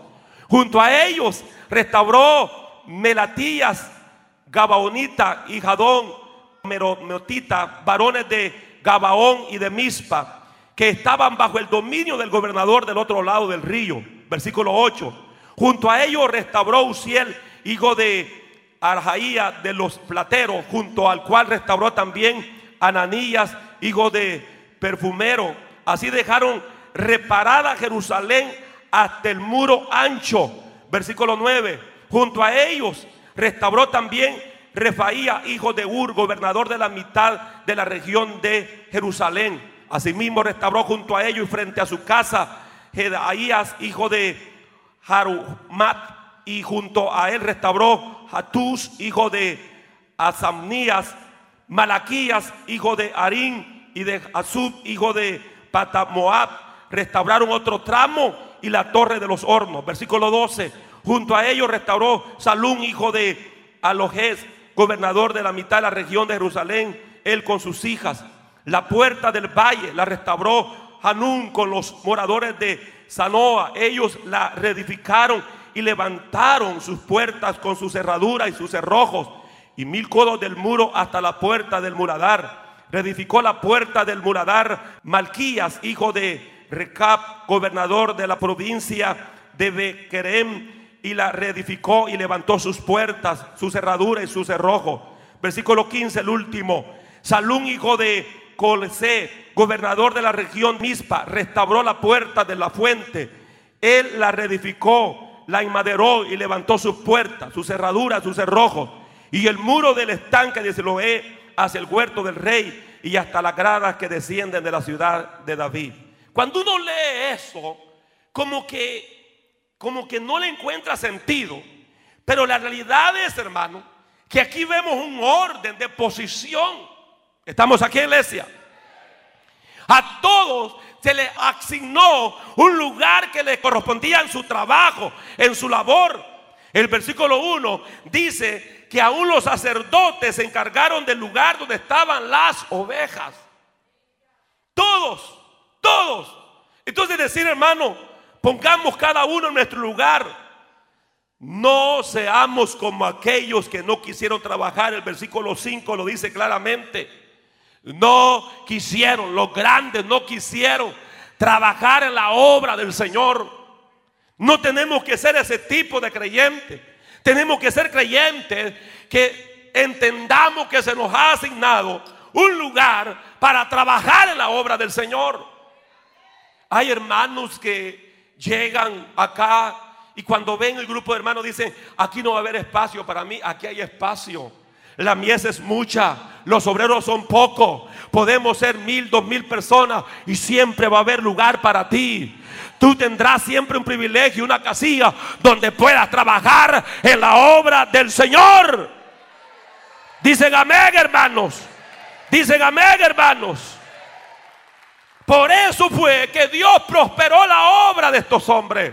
Junto a ellos restauró Melatías, Gabaonita y Jadón, Merotita, varones de Gabaón y de Mispa, que estaban bajo el dominio del gobernador del otro lado del río. Versículo 8. Junto a ellos restauró Uziel, hijo de Arjaía de los plateros, junto al cual restauró también Ananías, hijo de perfumero. Así dejaron reparada Jerusalén hasta el muro ancho. Versículo 9. Junto a ellos restauró también Refaía, hijo de Ur, gobernador de la mitad de la región de Jerusalén. Asimismo restauró junto a ellos y frente a su casa Jedaías, hijo de Harumat, y junto a él restauró Hatús, hijo de Asamnías, Malaquías, hijo de Arín, y de Azub, hijo de Patamoab. Restauraron otro tramo y la torre de los hornos. Versículo 12. Junto a ellos restauró Salún, hijo de Alojes, gobernador de la mitad de la región de Jerusalén, él con sus hijas. La puerta del valle la restauró Hanún con los moradores de Sanoa. Ellos la reedificaron y levantaron sus puertas con su cerradura y sus cerrojos y mil codos del muro hasta la puerta del muradar. Reedificó la puerta del muradar Malquías, hijo de Recap, gobernador de la provincia de Bequerem y la reedificó y levantó sus puertas, su cerradura y su cerrojo. Versículo 15, el último. Salún, hijo de Colsé, gobernador de la región Mispa, restauró la puerta de la fuente. Él la reedificó, la enmaderó y levantó sus puertas, su cerradura, su cerrojo. Y el muro del estanque de Siloé hacia el huerto del rey y hasta las gradas que descienden de la ciudad de David. Cuando uno lee eso, como que como que no le encuentra sentido. Pero la realidad es, hermano, que aquí vemos un orden de posición. Estamos aquí, iglesia. A todos se le asignó un lugar que le correspondía en su trabajo, en su labor. El versículo 1 dice que aún los sacerdotes se encargaron del lugar donde estaban las ovejas. Todos, todos. Entonces decir, hermano, Pongamos cada uno en nuestro lugar. No seamos como aquellos que no quisieron trabajar. El versículo 5 lo dice claramente. No quisieron, los grandes no quisieron trabajar en la obra del Señor. No tenemos que ser ese tipo de creyentes. Tenemos que ser creyentes que entendamos que se nos ha asignado un lugar para trabajar en la obra del Señor. Hay hermanos que llegan acá y cuando ven el grupo de hermanos dicen, aquí no va a haber espacio para mí, aquí hay espacio. La mies es mucha, los obreros son pocos, podemos ser mil, dos mil personas y siempre va a haber lugar para ti. Tú tendrás siempre un privilegio, una casilla donde puedas trabajar en la obra del Señor. Dicen amén, hermanos. Dicen amén, hermanos. Por eso fue que Dios prosperó la obra de estos hombres,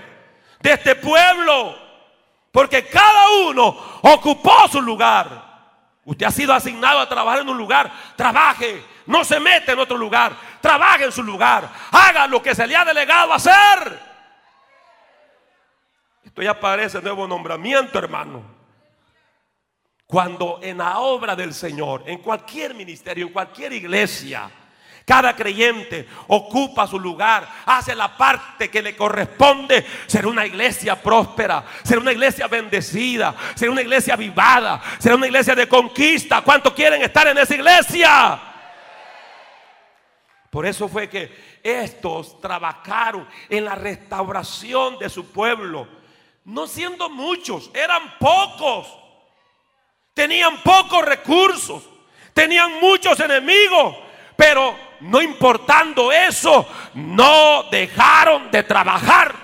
de este pueblo. Porque cada uno ocupó su lugar. Usted ha sido asignado a trabajar en un lugar. Trabaje. No se mete en otro lugar. Trabaje en su lugar. Haga lo que se le ha delegado hacer. Esto ya parece nuevo nombramiento, hermano. Cuando en la obra del Señor, en cualquier ministerio, en cualquier iglesia, cada creyente ocupa su lugar, hace la parte que le corresponde. Será una iglesia próspera, será una iglesia bendecida, será una iglesia avivada, será una iglesia de conquista. ¿Cuántos quieren estar en esa iglesia? Por eso fue que estos trabajaron en la restauración de su pueblo. No siendo muchos, eran pocos. Tenían pocos recursos, tenían muchos enemigos, pero no importando eso, no dejaron de trabajar.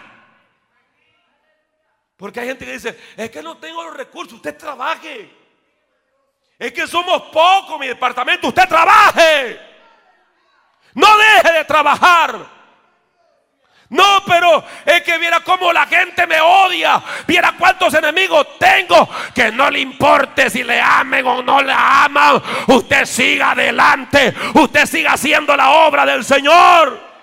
Porque hay gente que dice, es que no tengo los recursos, usted trabaje. Es que somos pocos mi departamento, usted trabaje. No deje de trabajar. No, pero es que viera cómo la gente me odia. Viera cuántos enemigos tengo. Que no le importe si le amen o no le aman. Usted siga adelante. Usted siga haciendo la obra del Señor.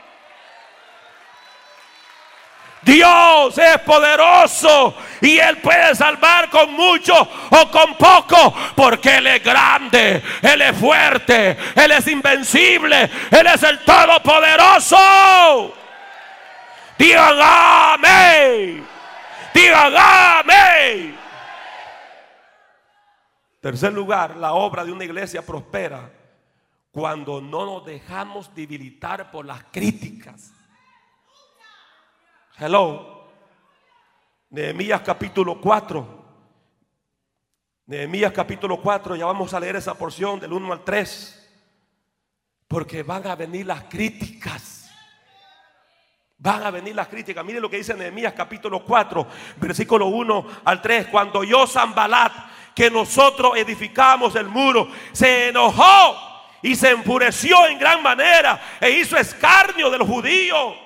Dios es poderoso y Él puede salvar con mucho o con poco, porque Él es grande, Él es fuerte, Él es invencible, Él es el todopoderoso. Digan amén. Digan amén. Tercer lugar, la obra de una iglesia prospera cuando no nos dejamos debilitar por las críticas. Hello. Nehemías capítulo 4. Nehemías capítulo 4, ya vamos a leer esa porción del 1 al 3. Porque van a venir las críticas. Van a venir las críticas. Mire lo que dice Nehemías capítulo 4, versículo 1 al 3. Cuando yo Zambalat, que nosotros edificamos el muro, se enojó y se enfureció en gran manera e hizo escarnio de los judíos.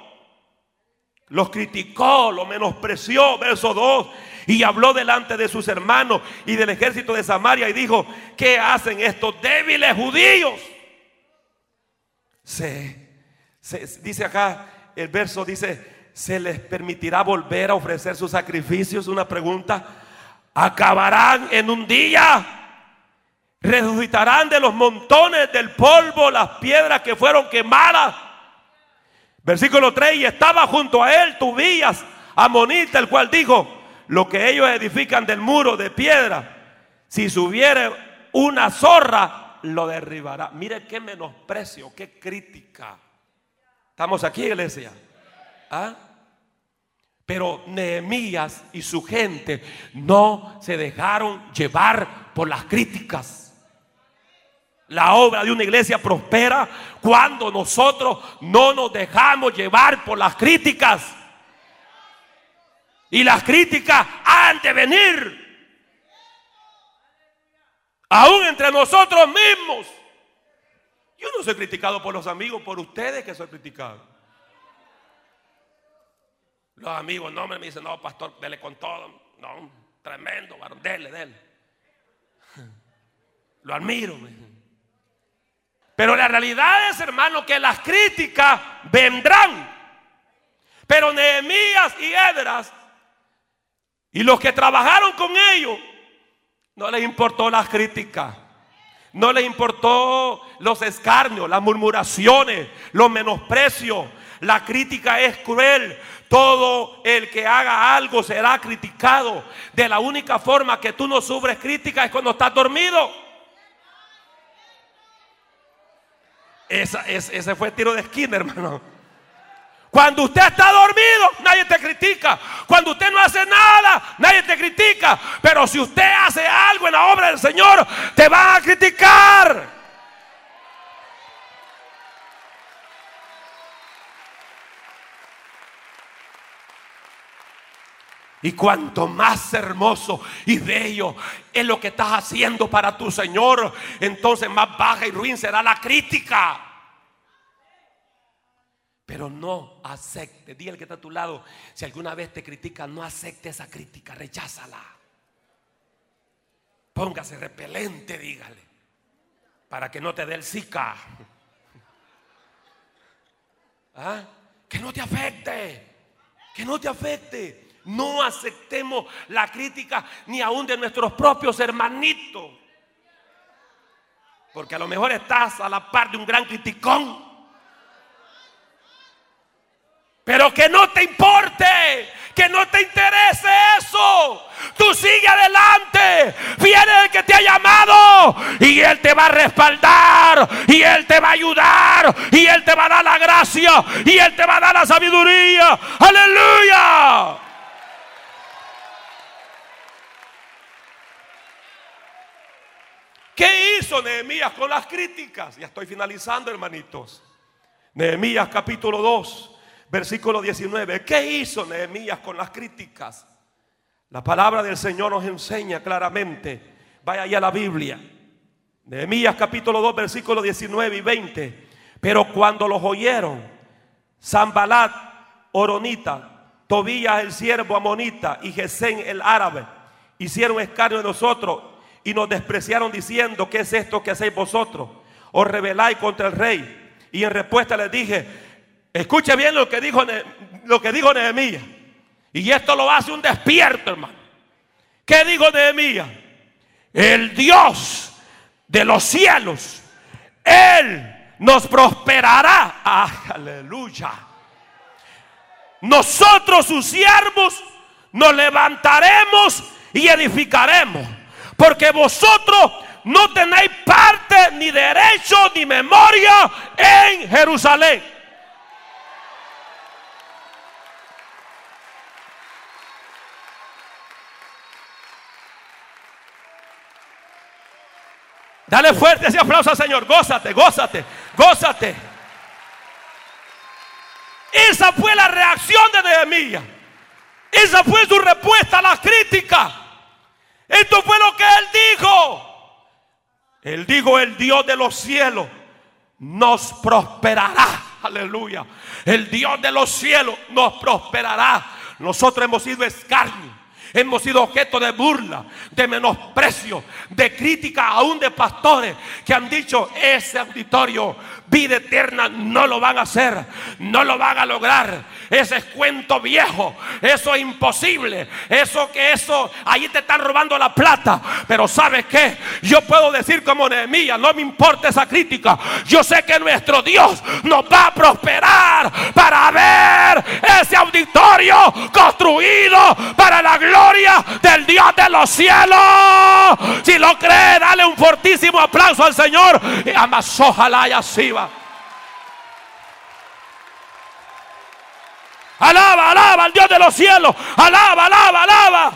Los criticó, los menospreció, verso 2. Y habló delante de sus hermanos y del ejército de Samaria y dijo, ¿qué hacen estos débiles judíos? Se dice acá, el verso dice, ¿se les permitirá volver a ofrecer sus sacrificios? Una pregunta. ¿Acabarán en un día? resucitarán de los montones del polvo las piedras que fueron quemadas. Versículo 3, y estaba junto a él Tubías, amonita, el cual dijo, lo que ellos edifican del muro de piedra, si subiere una zorra, lo derribará. Mire qué menosprecio, qué crítica. Estamos aquí, iglesia. ¿Ah? Pero Nehemías y su gente no se dejaron llevar por las críticas. La obra de una iglesia prospera cuando nosotros no nos dejamos llevar por las críticas. Y las críticas han de venir. Aún entre nosotros mismos. Yo no soy criticado por los amigos, por ustedes que soy criticado. Los amigos no me dicen, no, pastor, dele con todo. No, tremendo, varón, dele. Lo admiro. Pero la realidad es, hermano, que las críticas vendrán. Pero Nehemías y Edras y los que trabajaron con ellos, no les importó las críticas. No les importó los escarnios, las murmuraciones, los menosprecios. La crítica es cruel. Todo el que haga algo será criticado. De la única forma que tú no sufres crítica es cuando estás dormido. ese fue el tiro de esquina, hermano. Cuando usted está dormido, nadie te critica. Cuando usted no hace nada, nadie te critica. Pero si usted hace algo en la obra del Señor, te van a criticar. Y cuanto más hermoso y bello es lo que estás haciendo para tu Señor, entonces más baja y ruin será la crítica. Pero no acepte, dile que está a tu lado, si alguna vez te critica, no acepte esa crítica, recházala. Póngase repelente, dígale, para que no te dé el zika. ¿Ah? Que no te afecte, que no te afecte. No aceptemos la crítica ni aún de nuestros propios hermanitos. Porque a lo mejor estás a la par de un gran criticón. Pero que no te importe, que no te interese eso. Tú sigue adelante. Viene el que te ha llamado y Él te va a respaldar y Él te va a ayudar y Él te va a dar la gracia y Él te va a dar la sabiduría. Aleluya. ¿Qué hizo Nehemías con las críticas? Ya estoy finalizando, hermanitos. Nehemías capítulo 2, versículo 19. ¿Qué hizo Nehemías con las críticas? La palabra del Señor nos enseña claramente. Vaya allá a la Biblia. Nehemías capítulo 2, versículo 19 y 20. Pero cuando los oyeron, Zambalat, Oronita, Tobías el siervo amonita y Gesén el árabe, hicieron escarnio de nosotros y nos despreciaron diciendo, ¿qué es esto que hacéis vosotros? Os rebeláis contra el rey. Y en respuesta les dije, escuche bien lo que dijo, lo que dijo Nehemías. Y esto lo hace un despierto, hermano. ¿Qué digo Nehemías? El Dios de los cielos, Él nos prosperará. Aleluya. Nosotros, sus siervos, nos levantaremos y edificaremos. Porque vosotros no tenéis parte, ni derecho, ni memoria en Jerusalén. Dale fuerte ese aplauso al Señor. Gózate, gózate, gózate. Esa fue la reacción de Nehemías. Esa fue su respuesta a la crítica. Esto fue lo que él dijo. Él dijo, el Dios de los cielos nos prosperará. Aleluya. El Dios de los cielos nos prosperará. Nosotros hemos sido escarnio. Hemos sido objeto de burla, de menosprecio, de crítica aún de pastores que han dicho, ese auditorio, vida eterna, no lo van a hacer, no lo van a lograr. Ese es cuento viejo, eso es imposible, eso que eso, ahí te están robando la plata. Pero ¿sabes qué? Yo puedo decir como Nehemías, no me importa esa crítica. Yo sé que nuestro Dios nos va a prosperar para ver ese auditorio construido para la gloria del Dios de los cielos. Si lo cree, dale un fortísimo aplauso al Señor. Y amas, y así va. Alaba, alaba al Dios de los cielos. Alaba, alaba, alaba.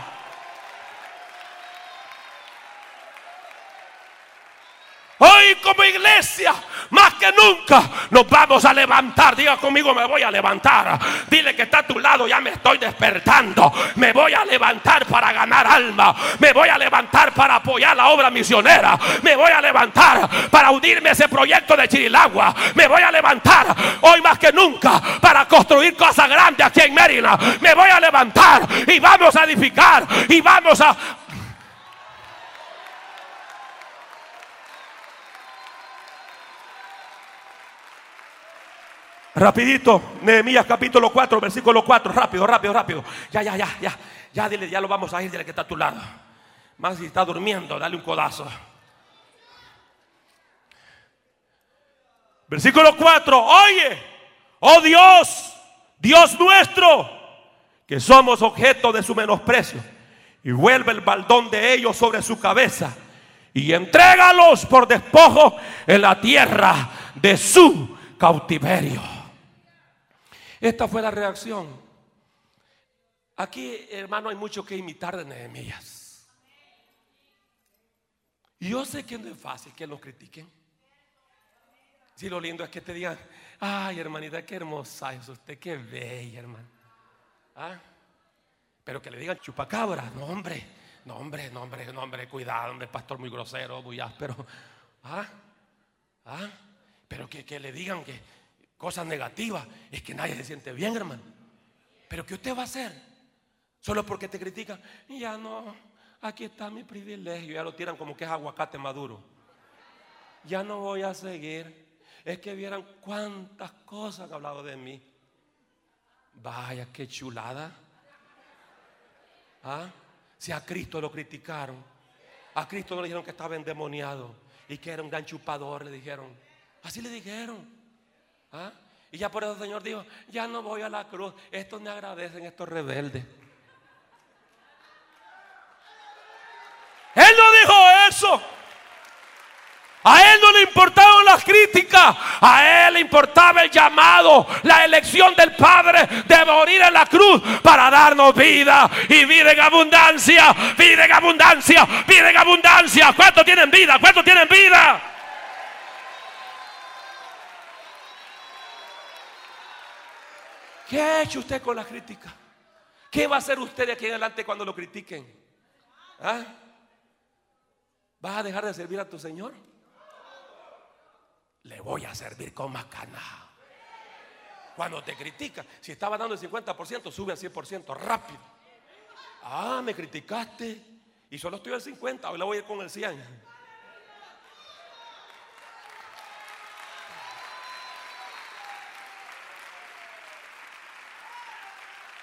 Hoy como iglesia, más que nunca, nos vamos a levantar. Diga conmigo, me voy a levantar. Dile que está a tu lado, ya me estoy despertando. Me voy a levantar para ganar alma. Me voy a levantar para apoyar la obra misionera. Me voy a levantar para unirme a ese proyecto de Chirilagua. Me voy a levantar hoy más que nunca para construir cosas grandes aquí en Mérida. Me voy a levantar y vamos a edificar y vamos a Rapidito, Nehemías capítulo 4, versículo 4, rápido, rápido, rápido. Ya, ya, ya, ya, ya, dile, ya lo vamos a ir, dile que está a tu lado. Más si está durmiendo, dale un codazo. Versículo 4, oye, oh Dios, Dios nuestro, que somos objeto de su menosprecio, y vuelve el baldón de ellos sobre su cabeza, y entrégalos por despojo en la tierra de su cautiverio. Esta fue la reacción. Aquí, hermano, hay mucho que imitar de Nehemías. Yo sé que no es fácil que lo critiquen. Si lo lindo es que te digan, ay hermanita, qué hermosa es usted, qué bella, hermano. ¿Ah? Pero que le digan chupacabra, no hombre, no hombre, no hombre, no hombre, cuidado, hombre, pastor muy grosero, muy áspero. ¿Ah? ¿Ah? Pero que, que le digan que, cosas negativas, es que nadie se siente bien, hermano. Pero ¿qué usted va a hacer? Solo porque te critican, ya no, aquí está mi privilegio, ya lo tiran como que es aguacate maduro. Ya no voy a seguir. Es que vieran cuántas cosas han hablado de mí. Vaya, qué chulada. ¿Ah? Si a Cristo lo criticaron, a Cristo no le dijeron que estaba endemoniado y que era un gran chupador, le dijeron. Así le dijeron. ¿Ah? Y ya por eso el Señor dijo, ya no voy a la cruz. Estos me agradecen, estos rebeldes. Él no dijo eso. A él no le importaban las críticas, a él le importaba el llamado, la elección del Padre de morir en la cruz para darnos vida y vida en abundancia, vida en abundancia, vida en abundancia. ¿Cuántos tienen vida? ¿Cuántos tienen vida? ¿Qué ha hecho usted con la crítica? ¿Qué va a hacer usted de aquí en adelante cuando lo critiquen? ¿Ah? ¿Vas a dejar de servir a tu Señor? Le voy a servir con más cana. Cuando te critica, si estaba dando el 50%, sube al 100% rápido. Ah, me criticaste y solo estoy al 50, hoy la voy a ir con el 100.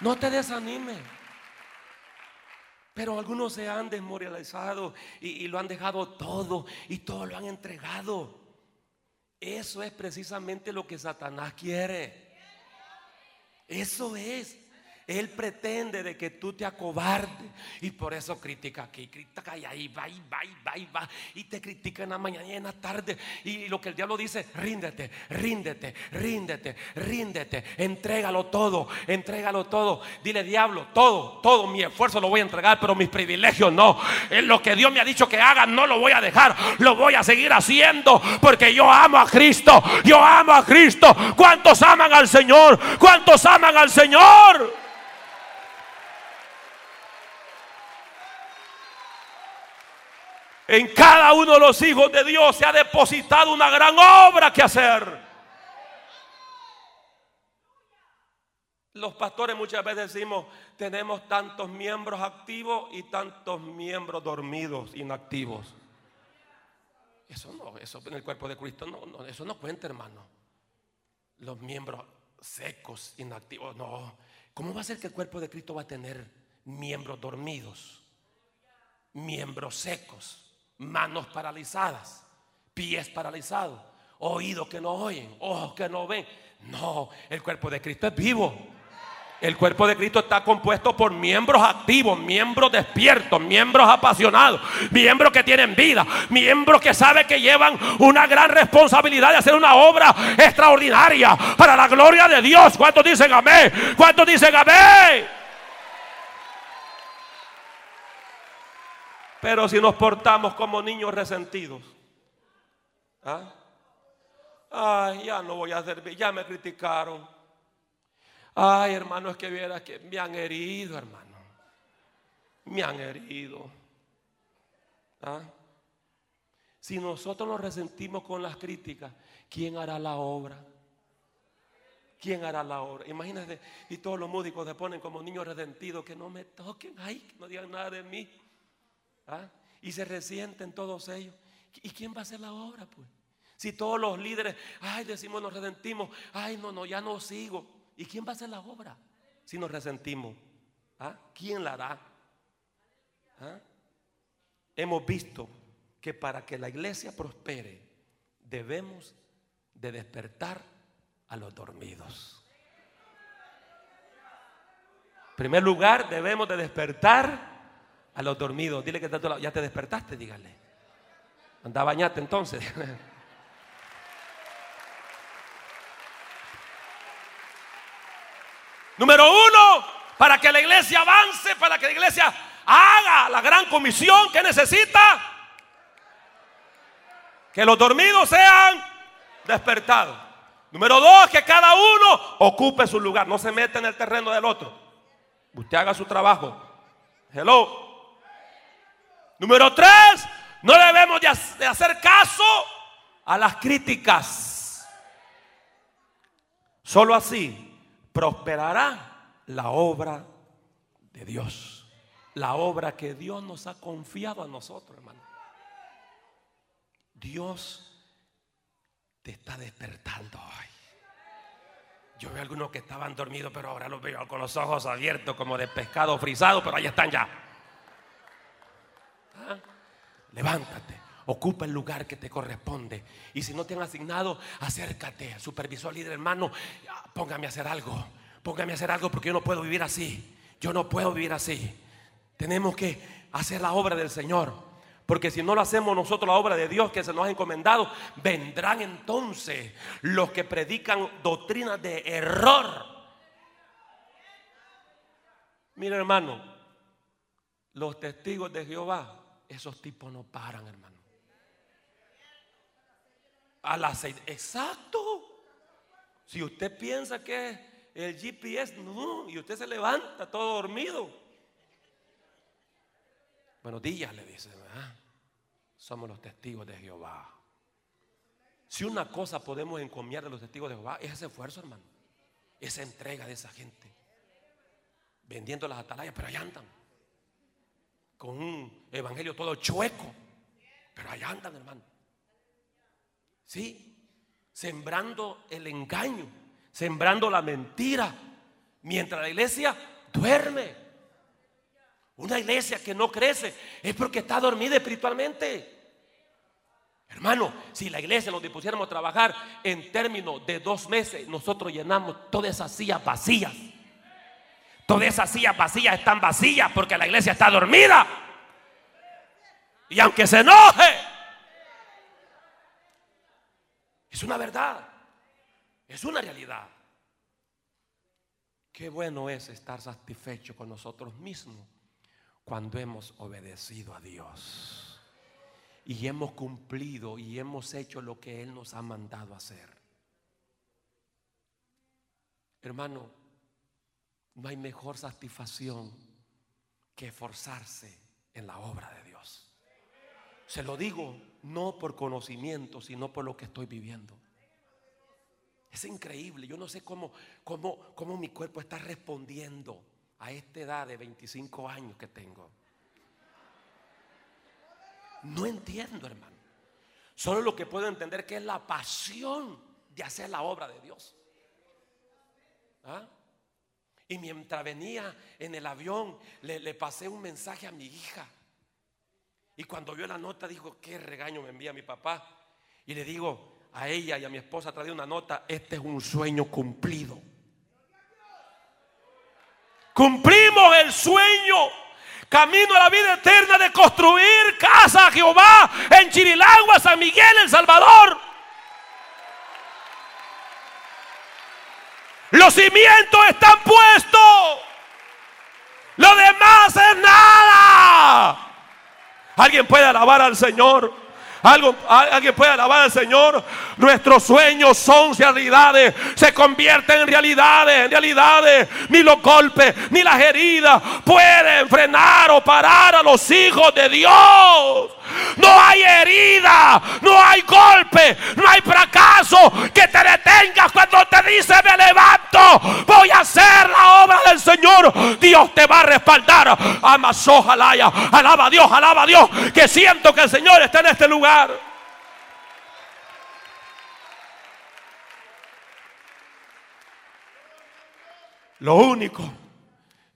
No te desanimes. Pero algunos se han desmoralizado y, y, lo han dejado todo y todo lo han entregado. Eso es precisamente lo que Satanás quiere. Eso es. Él pretende de que tú te acobardes y por eso critica aquí, critica y ahí va, y va, y va, y va, y te critica en la mañana y en la tarde. Y lo que el diablo dice, ríndete, ríndete, ríndete, ríndete, entrégalo todo, entrégalo todo. Dile, diablo, todo, todo mi esfuerzo lo voy a entregar, pero mis privilegios no. En lo que Dios me ha dicho que haga, no lo voy a dejar, lo voy a seguir haciendo, porque yo amo a Cristo, yo amo a Cristo. ¿Cuántos aman al Señor? ¿Cuántos aman al Señor? En cada uno de los hijos de Dios se ha depositado una gran obra que hacer. Los pastores muchas veces decimos, tenemos tantos miembros activos y tantos miembros dormidos, inactivos. Eso no, eso en el cuerpo de Cristo no, no eso no cuenta, hermano. Los miembros secos, inactivos, no. ¿Cómo va a ser que el cuerpo de Cristo va a tener miembros dormidos, miembros secos? Manos paralizadas, pies paralizados, oídos que no oyen, ojos que no ven. No, el cuerpo de Cristo es vivo. El cuerpo de Cristo está compuesto por miembros activos, miembros despiertos, miembros apasionados, miembros que tienen vida, miembros que saben que llevan una gran responsabilidad de hacer una obra extraordinaria para la gloria de Dios. ¿Cuántos dicen amén? ¿Cuántos dicen amén? Pero si nos portamos como niños resentidos, ¿ah? ay, ya no voy a servir, ya me criticaron. Ay, hermano, es que viera que me han herido, hermano. Me han herido. ¿Ah? Si nosotros nos resentimos con las críticas, ¿quién hará la obra? ¿Quién hará la obra? Imagínate, y todos los músicos se ponen como niños resentidos, que no me toquen, ay, que no digan nada de mí. ¿Ah? Y se resienten todos ellos. ¿Y quién va a hacer la obra, pues? Si todos los líderes, ay, decimos, nos resentimos, ay, no, no, ya no sigo. ¿Y quién va a hacer la obra si nos resentimos? ¿Ah? ¿Quién la hará? ¿Ah? Hemos visto que para que la iglesia prospere debemos de despertar a los dormidos. En primer lugar, debemos de despertar a los dormidos. Dile que ya te despertaste, dígale. Anda a bañarte entonces. Número uno, para que la iglesia avance, para que la iglesia haga la gran comisión que necesita, que los dormidos sean despertados. Número dos, que cada uno ocupe su lugar, no se meta en el terreno del otro. Usted haga su trabajo. Hello. Número tres, no debemos de hacer caso a las críticas. Solo así prosperará la obra de Dios. La obra que Dios nos ha confiado a nosotros, hermano. Dios te está despertando hoy. Yo veo algunos que estaban dormidos, pero ahora los veo con los ojos abiertos como de pescado frisado, pero ahí están ya. Levántate, ocupa el lugar que te corresponde. Y si no te han asignado, acércate, supervisor, líder, hermano, póngame a hacer algo. Póngame a hacer algo porque yo no puedo vivir así. Yo no puedo vivir así. Tenemos que hacer la obra del Señor. Porque si no lo hacemos nosotros la obra de Dios que se nos ha encomendado, vendrán entonces los que predican doctrinas de error. Mira hermano, los testigos de Jehová esos tipos no paran, hermano. A las seis, exacto. Si usted piensa que el GPS, no, y usted se levanta todo dormido. Buenos días, le dice, somos los testigos de Jehová. Si una cosa podemos encomiar a los testigos de Jehová, es ese esfuerzo, hermano. Esa entrega de esa gente. Vendiendo las atalayas, pero ahí andan con un evangelio todo chueco. Pero allá andan, hermano. Sí, sembrando el engaño, sembrando la mentira. Mientras la iglesia duerme. Una iglesia que no crece es porque está dormida espiritualmente. Hermano, si la iglesia nos dispusiéramos a trabajar en términos de dos meses, nosotros llenamos todas esas sillas vacías. Todas esas sillas vacías están vacías porque la iglesia está dormida. Y aunque se enoje, es una verdad, es una realidad. Qué bueno es estar satisfecho con nosotros mismos cuando hemos obedecido a Dios y hemos cumplido y hemos hecho lo que Él nos ha mandado hacer. Hermano, no hay mejor satisfacción que esforzarse en la obra de Dios. Se lo digo no por conocimiento, sino por lo que estoy viviendo. Es increíble, yo no sé cómo, cómo, cómo mi cuerpo está respondiendo a esta edad de 25 años que tengo. No entiendo, hermano. Solo lo que puedo entender que es la pasión de hacer la obra de Dios. ¿Ah? Y mientras venía en el avión, le, le, pasé un mensaje a mi hija. Y cuando vio la nota, dijo, qué regaño me envía mi papá. Y le digo a ella y a mi esposa, trae una nota, este es un sueño cumplido. Cumplimos el sueño. Camino a la vida eterna de construir casa a Jehová en Chirilagua, San Miguel, El Salvador. Los cimientos están puestos. Lo demás es nada. ¿Alguien puede alabar al Señor? Algo, alguien puede alabar al Señor. Nuestros sueños son realidades. Se convierten en realidades, en realidades. Ni los golpes, ni las heridas pueden frenar o parar a los hijos de Dios. No hay herida, no hay golpe, no hay fracaso que te detengas cuando te dice me levanto, voy a hacer la obra del Señor. Dios te va a respaldar. Amazojalaya, alaba a Dios, alaba a Dios, que siento que el Señor está en este lugar. Lo único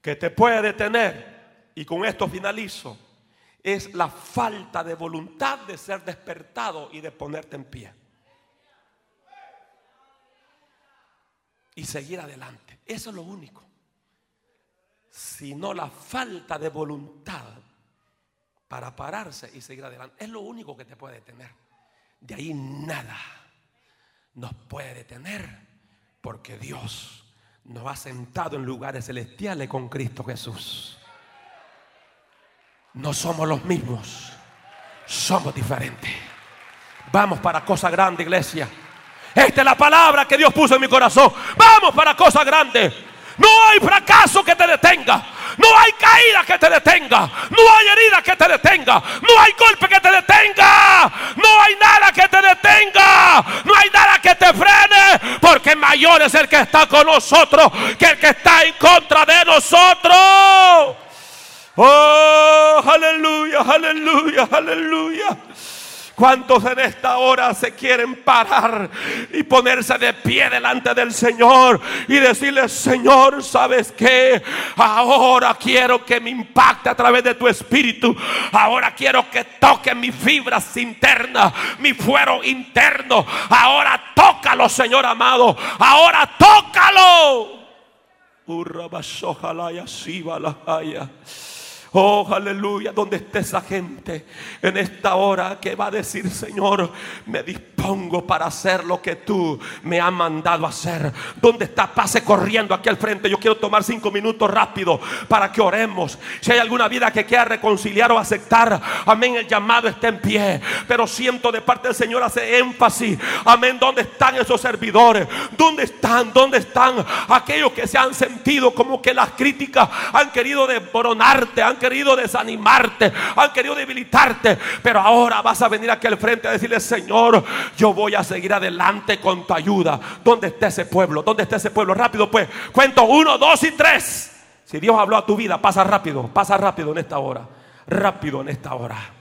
que te puede detener, y con esto finalizo, es la falta de voluntad de ser despertado y de ponerte en pie. Y seguir adelante. Eso es lo único. Sino la falta de voluntad para pararse y seguir adelante. Es lo único que te puede detener. De ahí nada nos puede detener porque Dios nos ha sentado en lugares celestiales con Cristo Jesús. No somos los mismos, somos diferentes. Vamos para cosa grande, iglesia. Esta es la palabra que Dios puso en mi corazón. Vamos para cosa grande. No hay fracaso que te detenga. No hay caída que te detenga. No hay herida que te detenga. No hay golpe que te detenga. No hay nada que te detenga. No hay nada que te frene. Porque mayor es el que está con nosotros que el que está en contra de nosotros. Oh, aleluya, aleluya, aleluya. ¿Cuántos en esta hora se quieren parar y ponerse de pie delante del Señor y decirle, Señor, ¿sabes qué? Ahora quiero que me impacte a través de tu espíritu. Ahora quiero que toque mis fibras internas, mi fuero interno. Ahora tócalo, Señor amado. Ahora tócalo. Oh, aleluya, donde esté esa gente en esta hora que va a decir, Señor, me dispongo para hacer lo que tú me has mandado hacer. ¿Dónde está? Pase corriendo aquí al frente. Yo quiero tomar cinco minutos rápido para que oremos. Si hay alguna vida que quiera reconciliar o aceptar, amén, el llamado está en pie. Pero siento de parte del Señor hace énfasis, amén, ¿dónde están esos servidores? ¿Dónde están? ¿Dónde están aquellos que se han sentido como que las críticas han querido desboronarte? Querido desanimarte, han querido debilitarte, pero ahora vas a venir aquí al frente a decirle, Señor, yo voy a seguir adelante con tu ayuda. ¿Dónde está ese pueblo? ¿Dónde está ese pueblo? Rápido pues, cuento uno, dos y tres. Si Dios habló a tu vida, pasa rápido, pasa rápido en esta hora. Rápido en esta hora.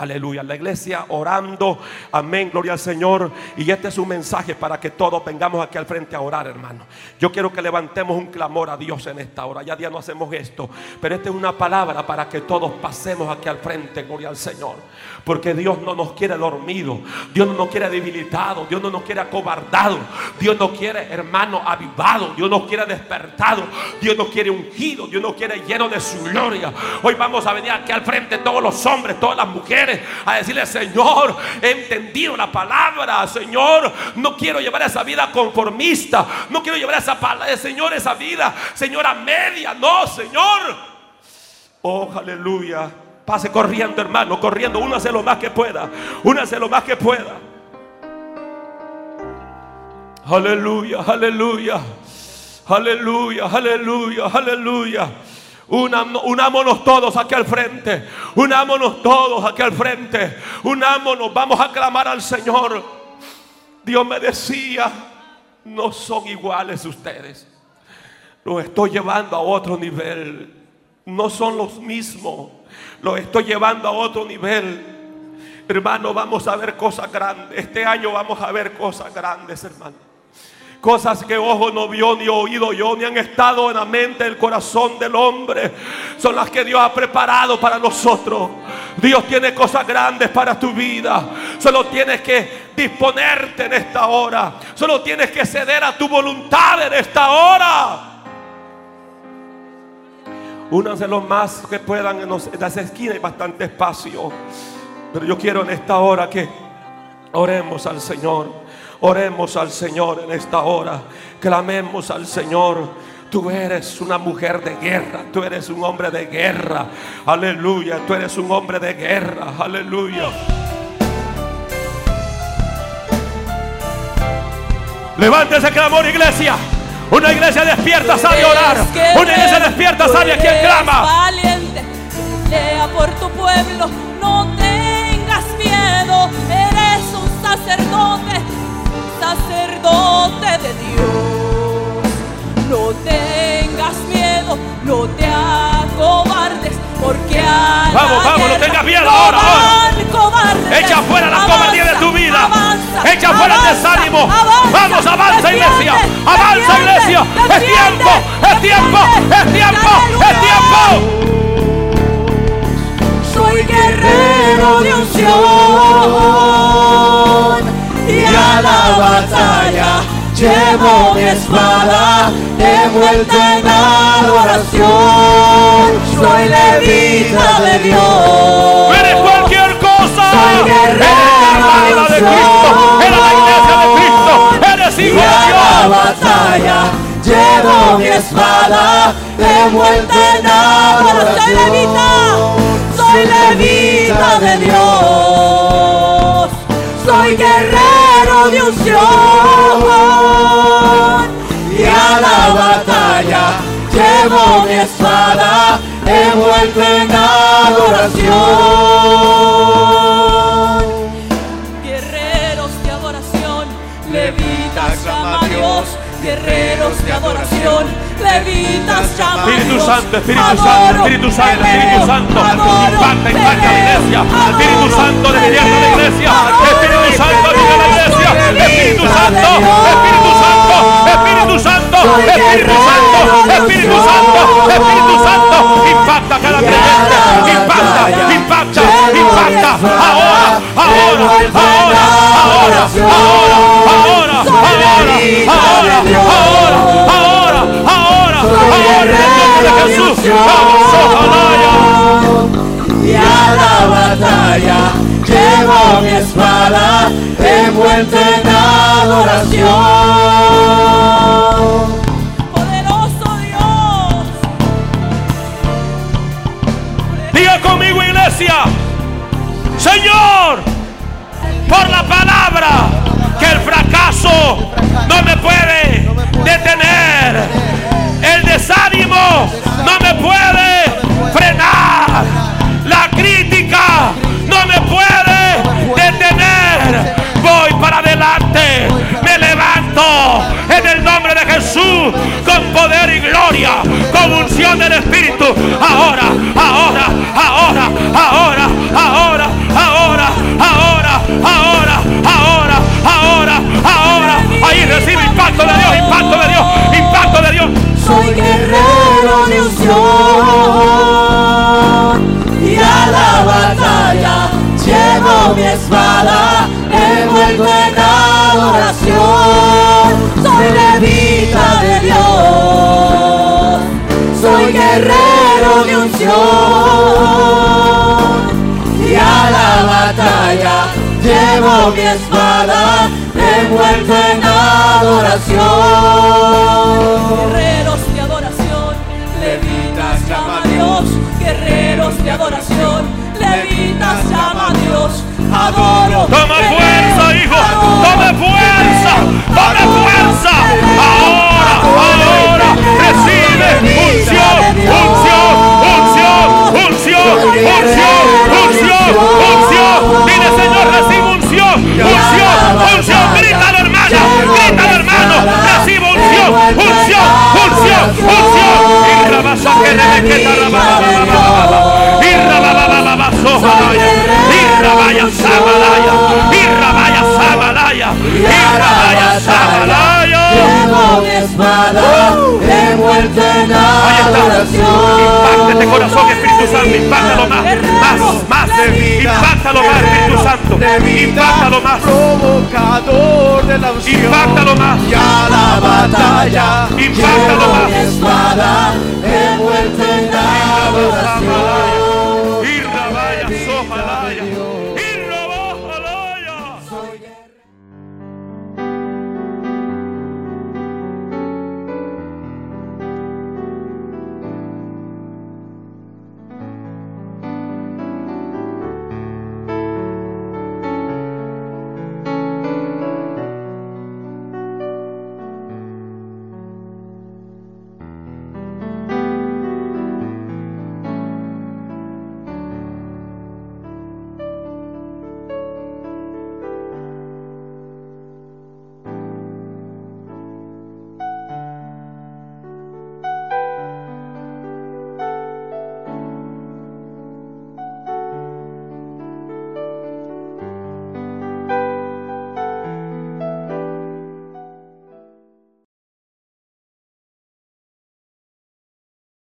Aleluya, la iglesia orando, amén, gloria al Señor. Y este es un mensaje para que todos vengamos aquí al frente a orar, hermano. Yo quiero que levantemos un clamor a Dios en esta hora. Ya día no hacemos esto, pero esta es una palabra para que todos pasemos aquí al frente, gloria al Señor. Porque Dios no nos quiere dormido, Dios no nos quiere debilitado, Dios no nos quiere acobardado, Dios nos quiere, hermano, avivado, Dios nos quiere despertado, Dios nos quiere ungido, Dios nos quiere lleno de su gloria. Hoy vamos a venir aquí al frente todos los hombres, todas las mujeres a decirle, Señor, he entendido la palabra, Señor, no quiero llevar esa vida conformista, no quiero llevar esa palabra, Señor, esa vida, Señora media, no, Señor. Oh, aleluya. Pase corriendo, hermano, corriendo. Uno hace lo más que pueda. Uno hace lo más que pueda. Aleluya, aleluya. Aleluya, aleluya, aleluya unámonos todos aquí al frente. Unámonos todos aquí al frente. Unámonos. Vamos a clamar al Señor. Dios me decía, no son iguales ustedes. Los estoy llevando a otro nivel. No son los mismos. Los estoy llevando a otro nivel. Hermano, vamos a ver cosas grandes. Este año vamos a ver cosas grandes, hermano. Cosas que ojo no vio, ni oído yo, ni han estado en la mente, el corazón del hombre. Son las que Dios ha preparado para nosotros. Dios tiene cosas grandes para tu vida. Solo tienes que disponerte en esta hora. Solo tienes que ceder a tu voluntad en esta hora. Únanse los más que puedan en, en las esquinas, hay bastante espacio. Pero yo quiero en esta hora que oremos al Señor. Oremos al Señor en esta hora. Clamemos al Señor. Tú eres una mujer de guerra. Tú eres un hombre de guerra. Aleluya. Tú eres un hombre de guerra. Aleluya. Levante ese clamor, iglesia. Una iglesia despierta sabe orar. Una iglesia despierta sabe a quien clama. Valiente, lea por tu pueblo. No tengas miedo. Eres un sacerdote sacerdote de Dios. No tengas miedo, no te acobardes, porque a Vamos, vamos, no tengas miedo ahora, ahora. Echa fuera la cobardía de tu vida. Echa fuera el desánimo. vamos, avanza, iglesia. Avanza, iglesia. Es tiempo, es tiempo, es tiempo, es tiempo. Soy guerrero de unción y a la batalla llevo mi espada envuelta en adoración. Soy levita de Dios. Eres cualquier cosa. Soy guerrero de Cristo. Eres la iglesia de Cristo. Eres igual y a la batalla llevo mi espada envuelta en adoración. Soy levita. Soy levita de Dios. Soy guerrero de unción y a la batalla llevo mi espada envuelto en adoración. Guerreros de adoración, levitas llama a Dios, guerreros de adoración, levitas llama a Espíritu Santo, Espíritu Santo, Espíritu Santo, Espíritu Santo, impacta, impacta la iglesia, Espíritu Santo, despierta la iglesia, Espíritu Santo, vive la iglesia. Espíritu Santo, Espíritu Santo, Espíritu Santo, Espíritu Santo, Espíritu Santo, Espíritu Santo, impacta cada creyente, impacta, impacta, impacta, ahora, ahora, ahora, ahora, ahora, ahora, ahora, ahora, ahora, ahora, nombre de Jesús, y a la batalla llevo mi espada envuelta en adoración. Poderoso Dios. Diga conmigo iglesia, Señor, por la palabra que el fracaso no me puede detener desánimo no me puede frenar. La crítica no me puede detener. Voy para adelante. Me levanto en el nombre de Jesús con poder y gloria, con unción del Espíritu. Ahora, ahora, ahora, ahora, ahora, ahora, ahora, ahora, ahora, ahora, ahora. Ahí recibe impacto de Dios, impacto de Dios. Soy guerrero de unción y a la batalla llevo mi espada envuelto en adoración. Soy levita de Dios. Soy guerrero de unción. Mi espada envuelto en adoración. Guerreros de adoración, levitas llama a Dios, guerreros de adoración, levitas llama a Dios, adoro. Toma fuerza, hijo. Toma fuerza. Toma fuerza. Ahora, ahora. Recibe unción, unción, unción, unción, unción, unción, unción. Dile, Señor, recibe unción, unción, unción. Grítalo, hermana. Grítalo, hermano. Recibe unción, unción, unción, unción. Y rabasa que rebequeta rababa. Y rababa sojalaya. Y rabaya sabalaya. Y rabaya sabalaya. Y rabaya sabalaya. Llevo mi espada envuelta en adoración. Impacta este corazón, Espíritu Santo. Impactalo más. Más, más. Impactalo más, Espíritu Santo. Impactalo más. Provocador de la unción. Impactalo más. Y a la batalla. Impactalo más. mi espada envuelta en adoración.